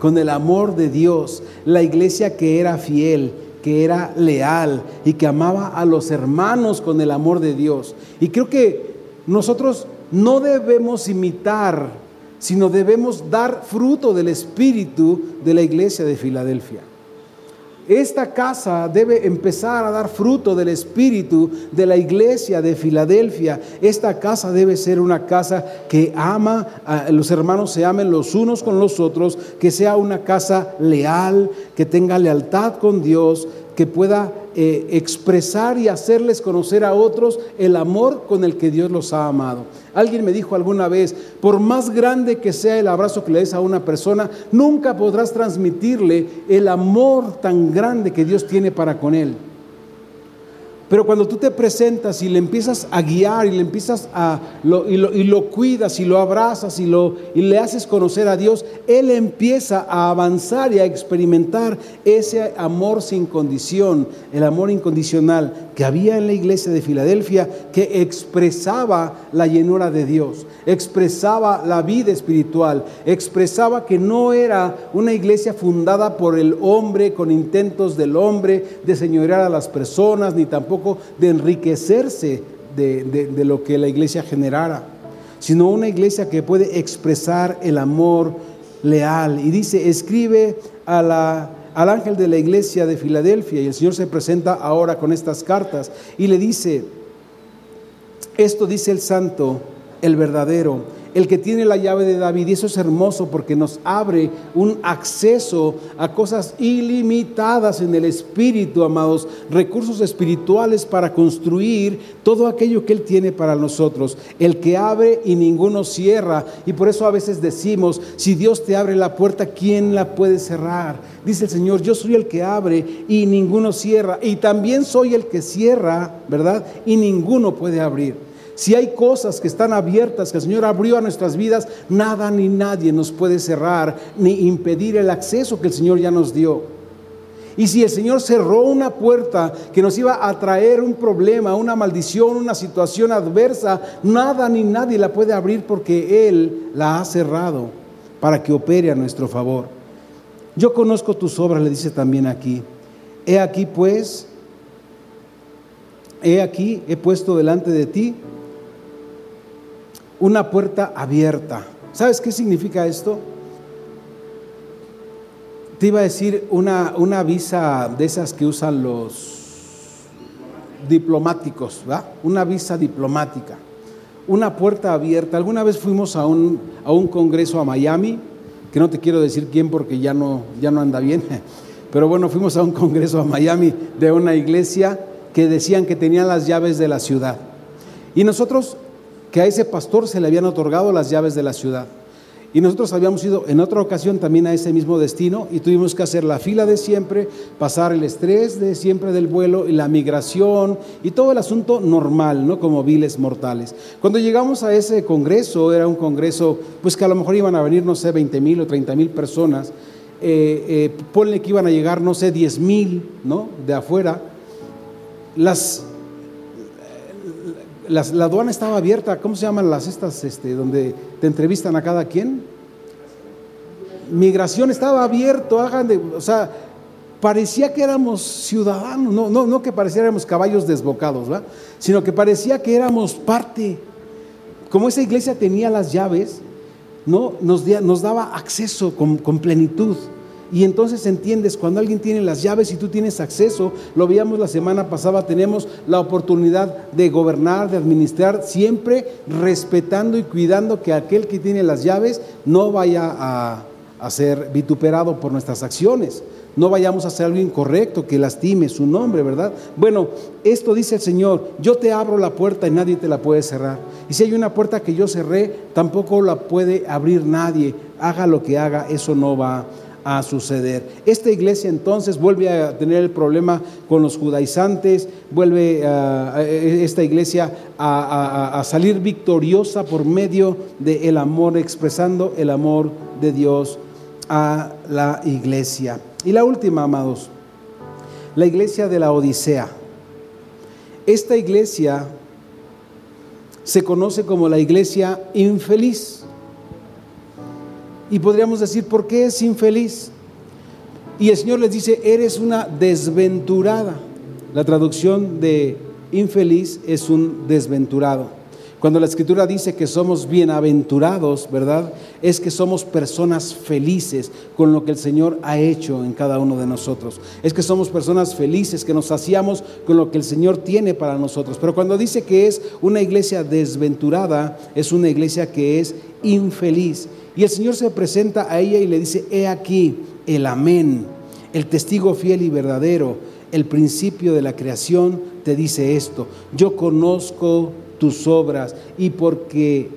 con el amor de Dios, la iglesia que era fiel, que era leal y que amaba a los hermanos con el amor de Dios. Y creo que nosotros no debemos imitar, sino debemos dar fruto del espíritu de la iglesia de Filadelfia. Esta casa debe empezar a dar fruto del espíritu de la iglesia de Filadelfia. Esta casa debe ser una casa que ama, a los hermanos se amen los unos con los otros, que sea una casa leal, que tenga lealtad con Dios, que pueda eh, expresar y hacerles conocer a otros el amor con el que Dios los ha amado. Alguien me dijo alguna vez, por más grande que sea el abrazo que le des a una persona, nunca podrás transmitirle el amor tan grande que Dios tiene para con él. Pero cuando tú te presentas y le empiezas a guiar y le empiezas a lo, y, lo, cuidas y lo abrazas y, lo, y le haces conocer a Dios, Él empieza a avanzar y a experimentar ese amor sin condición, el amor incondicional que había en la iglesia de Filadelfia, que expresaba la llenura de Dios, expresaba la vida espiritual, expresaba que no era una iglesia fundada por el hombre con intentos del hombre de señorear a las personas, ni tampoco de enriquecerse de, de, de lo que la iglesia generara. sino una iglesia que puede expresar el amor leal. Y dice, escribe a la, al ángel de la iglesia de Filadelfia, y el Señor se presenta ahora con estas cartas, y le dice, esto dice el santo, el verdadero, el que tiene la llave de David. Y eso es hermoso porque nos abre un acceso a cosas ilimitadas en el espíritu, amados, recursos espirituales para construir todo aquello que Él tiene para nosotros. El que abre y ninguno cierra. Y por eso a veces decimos, si Dios te abre la puerta, ¿quién la puede cerrar? Dice el Señor, yo soy el que abre y ninguno cierra. Y también soy el que cierra, ¿verdad? Y ninguno puede abrir. Si hay cosas que están abiertas, que el Señor abrió a nuestras vidas, nada ni nadie nos puede cerrar ni impedir el acceso que el Señor ya nos dio. Y si el Señor cerró una puerta que nos iba a traer un problema, una maldición, una situación adversa, nada ni nadie la puede abrir porque Él la ha cerrado para que opere a nuestro favor. Yo conozco tus obras, le dice también aquí. He aquí pues, he aquí, he puesto delante de ti una puerta abierta. ¿Sabes qué significa esto? Te iba a decir una, una visa de esas que usan los diplomáticos, ¿va? Una visa diplomática. Una puerta abierta. Alguna vez fuimos a un, a un congreso a Miami, que no te quiero decir quién porque ya no, ya no anda bien, pero bueno, fuimos a un congreso a Miami de una iglesia que decían que tenían las llaves de la ciudad. Y nosotros que a ese pastor se le habían otorgado las llaves de la ciudad. Y nosotros habíamos ido en otra ocasión también a ese mismo destino y tuvimos que hacer la fila de siempre, pasar el estrés de siempre del vuelo y la migración y todo el asunto normal, ¿no? Como viles mortales. Cuando llegamos a ese congreso, era un congreso, pues que a lo mejor iban a venir, no sé, 20 mil o 30 mil personas. Eh, eh, ponle que iban a llegar, no sé, 10 mil, ¿no? De afuera. Las la, aduana estaba abierta, ¿cómo se llaman las estas, este, donde te entrevistan a cada quien? Migración estaba abierto, hagan de, o sea, parecía que éramos ciudadanos, no, no, no que pareciéramos caballos desbocados, ¿va? sino que parecía que éramos parte. Como esa iglesia tenía las llaves, ¿no? nos, nos daba acceso con, con plenitud. Y entonces entiendes, cuando alguien tiene las llaves y tú tienes acceso, lo veíamos la semana pasada, tenemos la oportunidad de gobernar, de administrar, siempre respetando y cuidando que aquel que tiene las llaves no vaya a, ser vituperado por nuestras acciones. No vayamos a hacer algo incorrecto que lastime su nombre, ¿verdad? Bueno, esto dice el Señor, yo te abro la puerta y nadie te la puede cerrar. Y si hay una puerta que yo cerré, tampoco la puede abrir nadie. Haga lo que haga, eso no va a suceder. Esta iglesia entonces vuelve a tener el problema con los judaizantes, vuelve esta iglesia a, salir victoriosa por medio del amor, expresando el amor de Dios a la iglesia. Y la última, amados, la iglesia de la Odisea. Esta iglesia se conoce como la iglesia infeliz. Y podríamos decir, ¿por qué es infeliz? Y el Señor les dice, eres una desventurada. La traducción de infeliz es un desventurado. Cuando la escritura dice que somos bienaventurados, ¿verdad? Es que somos personas felices con lo que el Señor ha hecho en cada uno de nosotros. Es que somos personas felices, que nos saciamos con lo que el Señor tiene para nosotros. Pero cuando dice que es una iglesia desventurada, es una iglesia que es infeliz. Y el Señor se presenta a ella y le dice, he aquí el amén, el testigo fiel y verdadero, el principio de la creación te dice esto, yo conozco tus obras y porque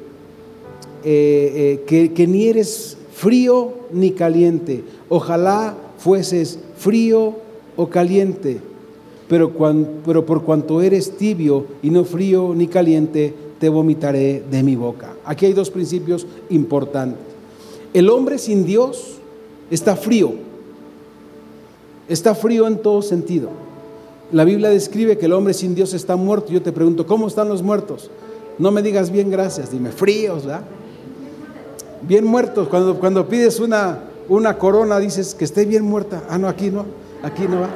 eh, eh, que, ni eres frío ni caliente, ojalá fueses frío o caliente, pero, pero por cuanto eres tibio y no frío ni caliente, te vomitaré de mi boca. Aquí hay dos principios importantes. El hombre sin Dios está frío, está frío en todo sentido. La Biblia describe que el hombre sin Dios está muerto. Yo te pregunto, ¿cómo están los muertos? No me digas bien gracias, dime fríos, ¿verdad? Bien muertos. Cuando, cuando pides una, una corona dices que esté bien muerta. Ah, no, aquí no, aquí no va.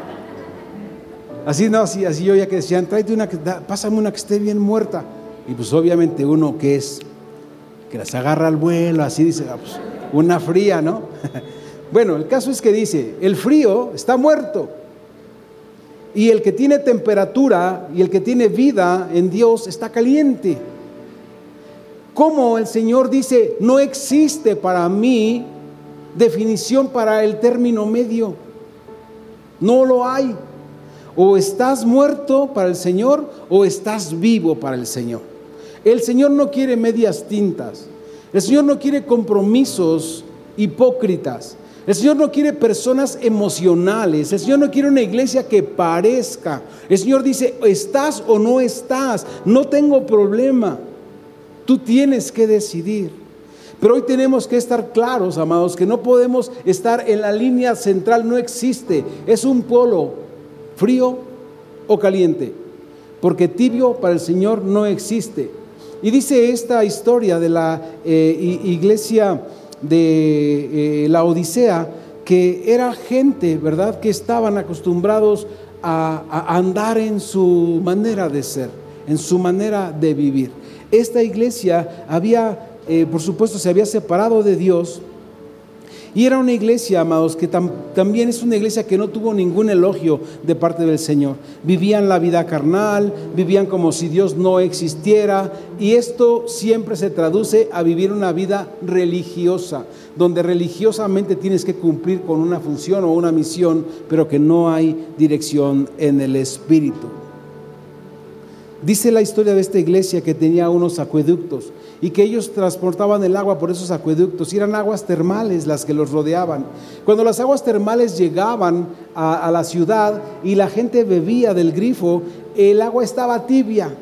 Así no, así, así yo ya que decían, tráete una, pásame una que esté bien muerta. Y pues obviamente uno que es que las agarra al vuelo, así dice, ah, pues, una fría, ¿no? bueno, el caso es que dice, el frío está muerto. Y el que tiene temperatura y el que tiene vida en Dios está caliente. Como el Señor dice, no existe para mí definición para el término medio. No lo hay. O estás muerto para el Señor o estás vivo para el Señor. El Señor no quiere medias tintas. El Señor no quiere compromisos hipócritas. El Señor no quiere personas emocionales. El Señor no quiere una iglesia que parezca. El Señor dice, estás o no estás. No tengo problema. Tú tienes que decidir. Pero hoy tenemos que estar claros, amados, que no podemos estar en la línea central. No existe. Es un polo frío o caliente. Porque tibio para el Señor no existe. Y dice esta historia de la eh, iglesia de eh, la Odisea, que era gente, ¿verdad?, que estaban acostumbrados a, andar en su manera de ser, en su manera de vivir. Esta iglesia había, eh, por supuesto, se había separado de Dios y era una iglesia, amados, que también es una iglesia que no tuvo ningún elogio de parte del Señor. Vivían la vida carnal, vivían como si Dios no existiera, y esto siempre se traduce a vivir una vida religiosa, donde religiosamente tienes que cumplir con una función o una misión, pero que no hay dirección en el Espíritu. Dice la historia de esta iglesia que tenía unos acueductos y que ellos transportaban el agua por esos acueductos y eran aguas termales las que los rodeaban. Cuando las aguas termales llegaban a, la ciudad y la gente bebía del grifo, el agua estaba tibia.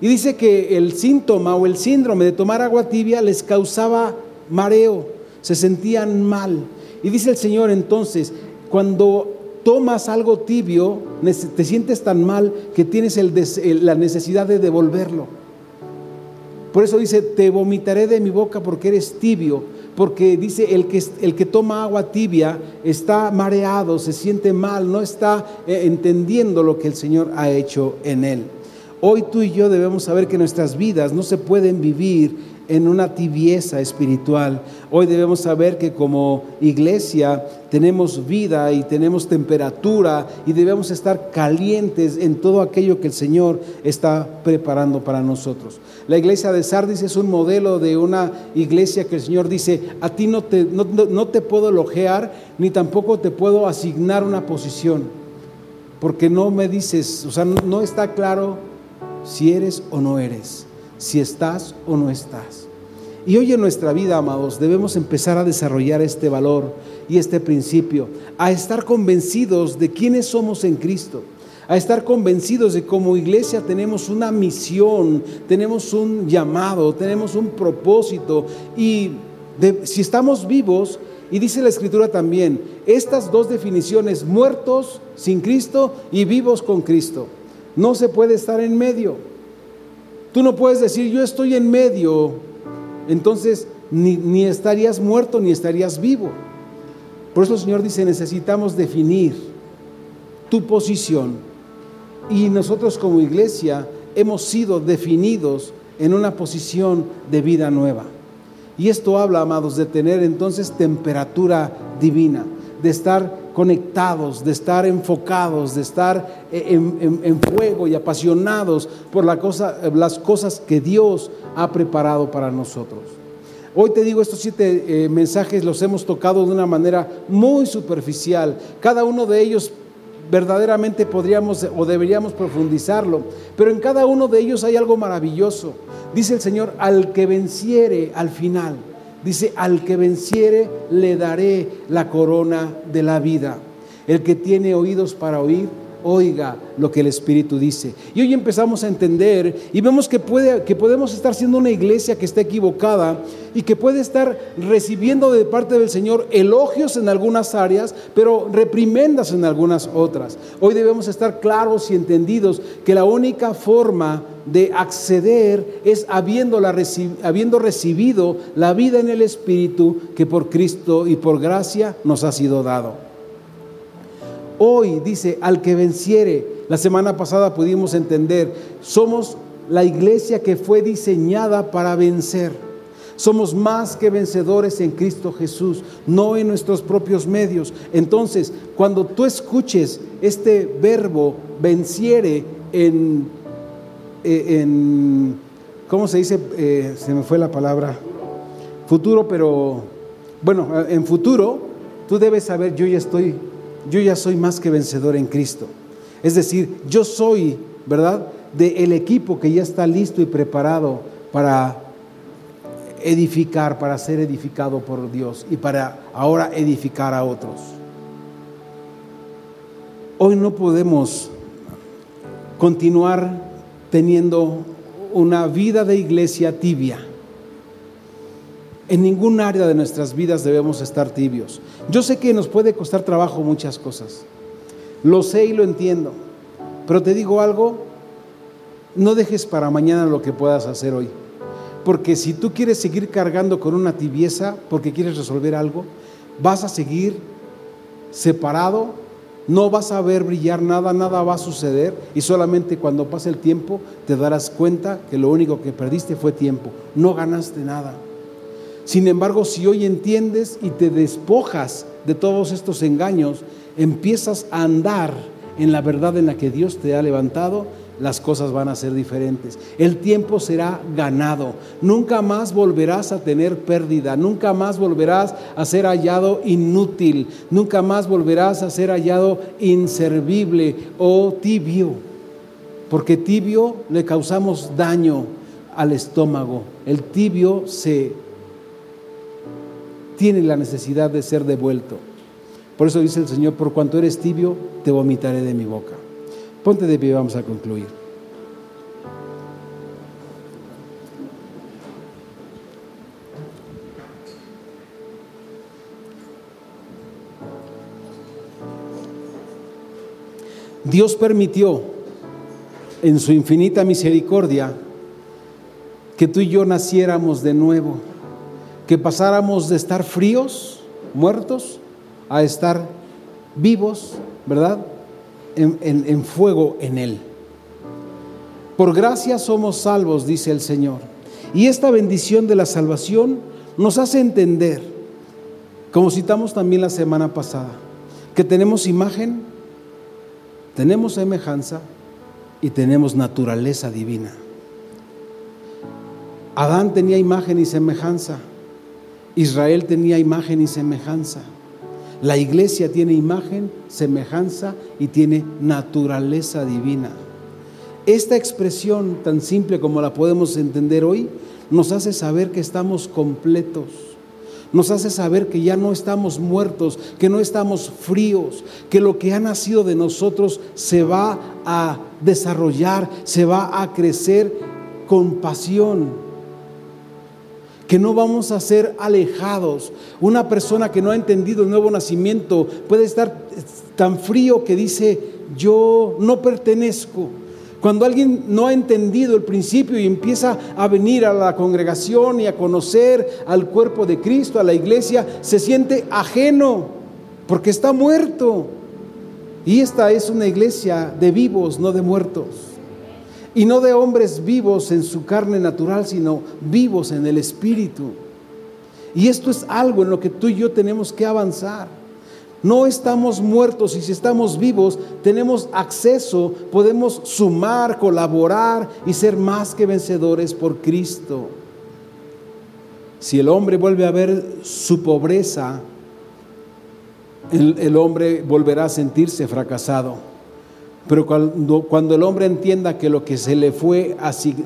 Y dice que el síntoma o el síndrome de tomar agua tibia les causaba mareo, se sentían mal. Y dice el Señor entonces, cuando tomas algo tibio, te sientes tan mal que tienes la necesidad de devolverlo. Por eso dice, te vomitaré de mi boca porque eres tibio, porque dice, el que, el que toma agua tibia está mareado, se siente mal, no está eh, entendiendo lo que el Señor ha hecho en él. Hoy tú y yo debemos saber que nuestras vidas no se pueden vivir en una tibieza espiritual. Hoy debemos saber que como iglesia tenemos vida y tenemos temperatura y debemos estar calientes en todo aquello que el Señor está preparando para nosotros. La iglesia de Sardis es un modelo de una iglesia que el Señor dice, a ti no te, no, te puedo elogiar ni tampoco te puedo asignar una posición, porque no me dices, o sea, no está claro si eres o no eres si estás o no estás. Y hoy en nuestra vida, amados, debemos empezar a desarrollar este valor y este principio, a estar convencidos de quiénes somos en Cristo, a estar convencidos de como iglesia tenemos una misión, tenemos un llamado, tenemos un propósito y si estamos vivos, y dice la escritura también, estas dos definiciones, muertos sin Cristo y vivos con Cristo, no se puede estar en medio. Tú no puedes decir, yo estoy en medio, entonces ni, estarías muerto ni estarías vivo. Por eso el Señor dice, necesitamos definir tu posición. Y nosotros como iglesia hemos sido definidos en una posición de vida nueva. Y esto habla, amados, de tener entonces temperatura divina, de estar conectados, de estar enfocados, de estar eh, en, fuego y apasionados por cosa, las cosas que Dios ha preparado para nosotros. Hoy te digo, estos siete eh, mensajes los hemos tocado de una manera muy superficial. Cada uno de ellos verdaderamente podríamos o deberíamos profundizarlo, pero en cada uno de ellos hay algo maravilloso. Dice el Señor, al que venciere al final. Dice, al que venciere le daré la corona de la vida. El que tiene oídos para oír, oiga lo que el Espíritu dice. Y hoy empezamos a entender y vemos que, puede, que podemos estar siendo una iglesia que está equivocada y que puede estar recibiendo de parte del Señor elogios en algunas áreas, pero reprimendas en algunas otras. Hoy debemos estar claros y entendidos que la única forma de acceder es habiendo, habiendo recibido la vida en el Espíritu que por Cristo y por gracia nos ha sido dado. Hoy dice, al que venciere, la semana pasada pudimos entender, somos la iglesia que fue diseñada para vencer. Somos más que vencedores en Cristo Jesús, no en nuestros propios medios. Entonces, cuando tú escuches este verbo venciere en, eh, en ¿cómo se dice? Eh, se me fue la palabra. Futuro, pero bueno, en futuro, tú debes saber, yo ya estoy, yo ya soy más que vencedor en Cristo. Es decir, yo soy, ¿verdad? Del equipo que ya está listo y preparado para edificar, para ser edificado por Dios y para ahora edificar a otros. Hoy no podemos continuar teniendo una vida de iglesia tibia. En ningún área de nuestras vidas debemos estar tibios. Yo sé que nos puede costar trabajo muchas cosas. Lo sé y lo entiendo. Pero te digo algo, no dejes para mañana lo que puedas hacer hoy. Porque si tú quieres seguir cargando con una tibieza porque quieres resolver algo, vas a seguir separado, no vas a ver brillar nada, nada va a suceder y solamente cuando pase el tiempo te darás cuenta que lo único que perdiste fue tiempo, no ganaste nada. Sin embargo, si hoy entiendes y te despojas de todos estos engaños, empiezas a andar en la verdad en la que Dios te ha levantado, las cosas van a ser diferentes. El tiempo será ganado. Nunca más volverás a tener pérdida. Nunca más volverás a ser hallado inútil. Nunca más volverás a ser hallado inservible o tibio. Porque tibio le causamos daño al estómago. El tibio se tiene la necesidad de ser devuelto. Por eso dice el Señor, por cuanto eres tibio, te vomitaré de mi boca. Ponte de pie, vamos a concluir. Dios permitió en su infinita misericordia que tú y yo naciéramos de nuevo, que pasáramos de estar fríos, muertos, a estar vivos, ¿verdad? en, fuego en Él. Por gracia somos salvos, dice el Señor. Y esta bendición de la salvación nos hace entender, como citamos también la semana pasada, que tenemos imagen, tenemos semejanza y tenemos naturaleza divina. Adán tenía imagen y semejanza, Israel tenía imagen y semejanza. La iglesia tiene imagen, semejanza y tiene naturaleza divina. Esta expresión tan simple como la podemos entender hoy nos hace saber que estamos completos. Nos hace saber que ya no estamos muertos, que no estamos fríos, que lo que ha nacido de nosotros se va a desarrollar, se va a crecer con pasión, que no vamos a ser alejados. Una persona que no ha entendido el nuevo nacimiento puede estar tan frío que dice, yo no pertenezco. Cuando alguien no ha entendido el principio y empieza a venir a la congregación y a conocer al cuerpo de Cristo, a la iglesia, se siente ajeno porque está muerto. Y esta es una iglesia de vivos, no de muertos. Y no de hombres vivos en su carne natural, sino vivos en el Espíritu. Y esto es algo en lo que tú y yo tenemos que avanzar. No estamos muertos y si estamos vivos tenemos acceso, podemos sumar, colaborar y ser más que vencedores por Cristo. Si el hombre vuelve a ver su pobreza, el, el hombre volverá a sentirse fracasado. Pero cuando, el hombre entienda que lo que se le fue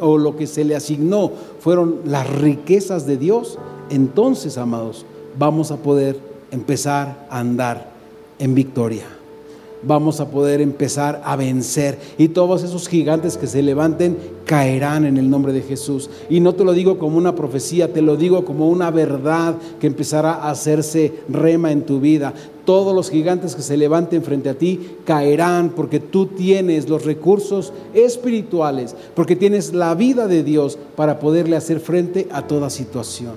o lo que se le asignó fueron las riquezas de Dios, entonces, amados, vamos a poder empezar a andar en victoria vamos a poder empezar a vencer. Y todos esos gigantes que se levanten caerán en el nombre de Jesús. Y no te lo digo como una profecía, te lo digo como una verdad que empezará a hacerse rema en tu vida. Todos los gigantes que se levanten frente a ti caerán porque tú tienes los recursos espirituales, porque tienes la vida de Dios para poderle hacer frente a toda situación,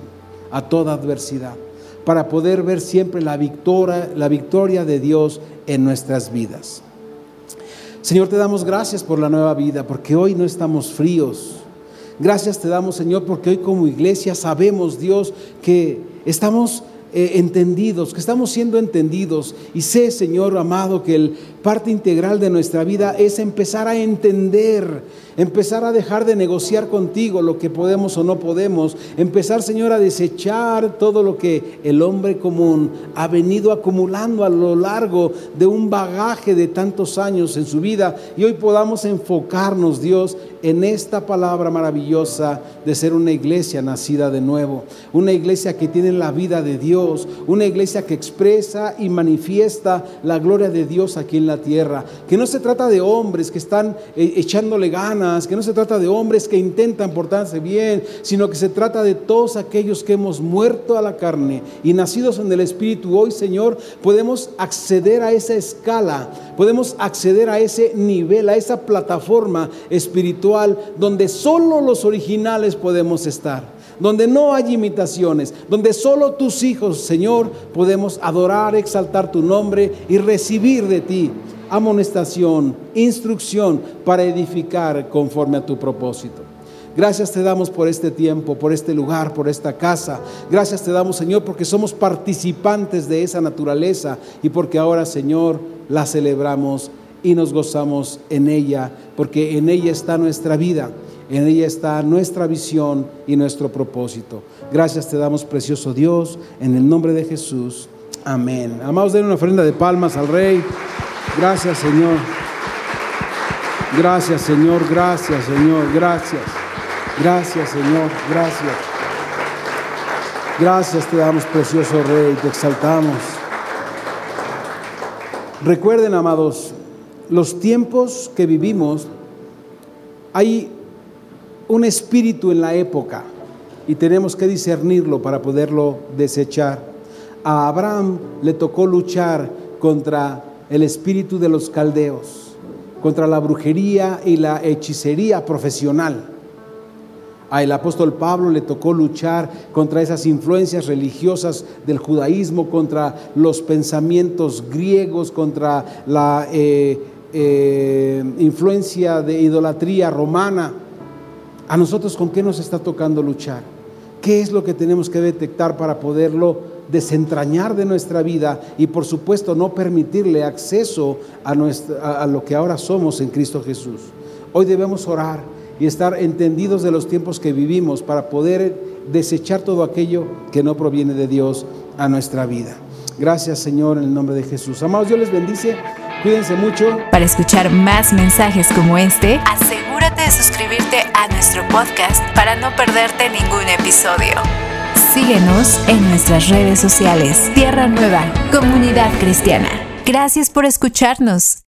a toda adversidad para poder ver siempre la victoria, la victoria de Dios en nuestras vidas. Señor, te damos gracias por la nueva vida, porque hoy no estamos fríos, Gracias te damos, Señor, porque hoy como iglesia sabemos, Dios, que estamos eh, entendidos, que estamos siendo entendidos. Y sé, Señor amado, que el parte integral de nuestra vida es empezar a entender empezar a dejar de negociar contigo lo que podemos o no podemos, empezar, Señor, a desechar todo lo que el hombre común ha venido acumulando a lo largo de un bagaje de tantos años en su vida y hoy podamos enfocarnos, Dios, en esta palabra maravillosa de ser una iglesia nacida de nuevo, una iglesia que tiene la vida de Dios, una iglesia que expresa y manifiesta la gloria de Dios aquí en la tierra, que no se trata de hombres que están eh, echándole ganas, que no se trata de hombres que intentan portarse bien, sino que se trata de todos aquellos que hemos muerto a la carne y nacidos en el Espíritu. Hoy, Señor, podemos acceder a esa escala, podemos acceder a ese nivel, a esa plataforma espiritual donde solo los originales podemos estar donde no hay imitaciones, donde solo tus hijos, Señor, podemos adorar, exaltar tu nombre y recibir de ti amonestación, instrucción para edificar conforme a tu propósito. Gracias te damos por este tiempo, por este lugar, por esta casa. Gracias te damos, Señor, porque somos participantes de esa naturaleza y porque ahora, Señor, la celebramos y nos gozamos en ella, porque en ella está nuestra vida, en ella está nuestra visión y nuestro propósito. Gracias te damos, precioso Dios, en el nombre de Jesús. Amén. Amados, den una ofrenda de palmas al Rey. Gracias, Señor. Gracias, Señor. Gracias, Señor. Gracias. Gracias, Señor. Gracias. Gracias te damos, precioso Rey. Te exaltamos. Recuerden, amados, los tiempos que vivimos, hay un espíritu en la época y tenemos que discernirlo para poderlo desechar. A Abraham le tocó luchar contra el espíritu de los caldeos, contra la brujería y la hechicería profesional. Al apóstol Pablo le tocó luchar contra esas influencias religiosas del judaísmo, contra los pensamientos griegos, contra la eh, eh, influencia de idolatría romana. ¿A nosotros con qué nos está tocando luchar? ¿Qué es lo que tenemos que detectar para poderlo desentrañar de nuestra vida y por supuesto no permitirle acceso a, lo que ahora somos en Cristo Jesús. Hoy debemos orar y estar entendidos de los tiempos que vivimos para poder desechar todo aquello que no proviene de Dios a nuestra vida. Gracias Señor en el nombre de Jesús. Amados, Dios les bendice. Cuídense mucho. Para escuchar más mensajes como este, asegúrate de suscribirte a nuestro podcast para no perderte ningún episodio. Síguenos en nuestras redes sociales. Tierra Nueva, Comunidad Cristiana. Gracias por escucharnos.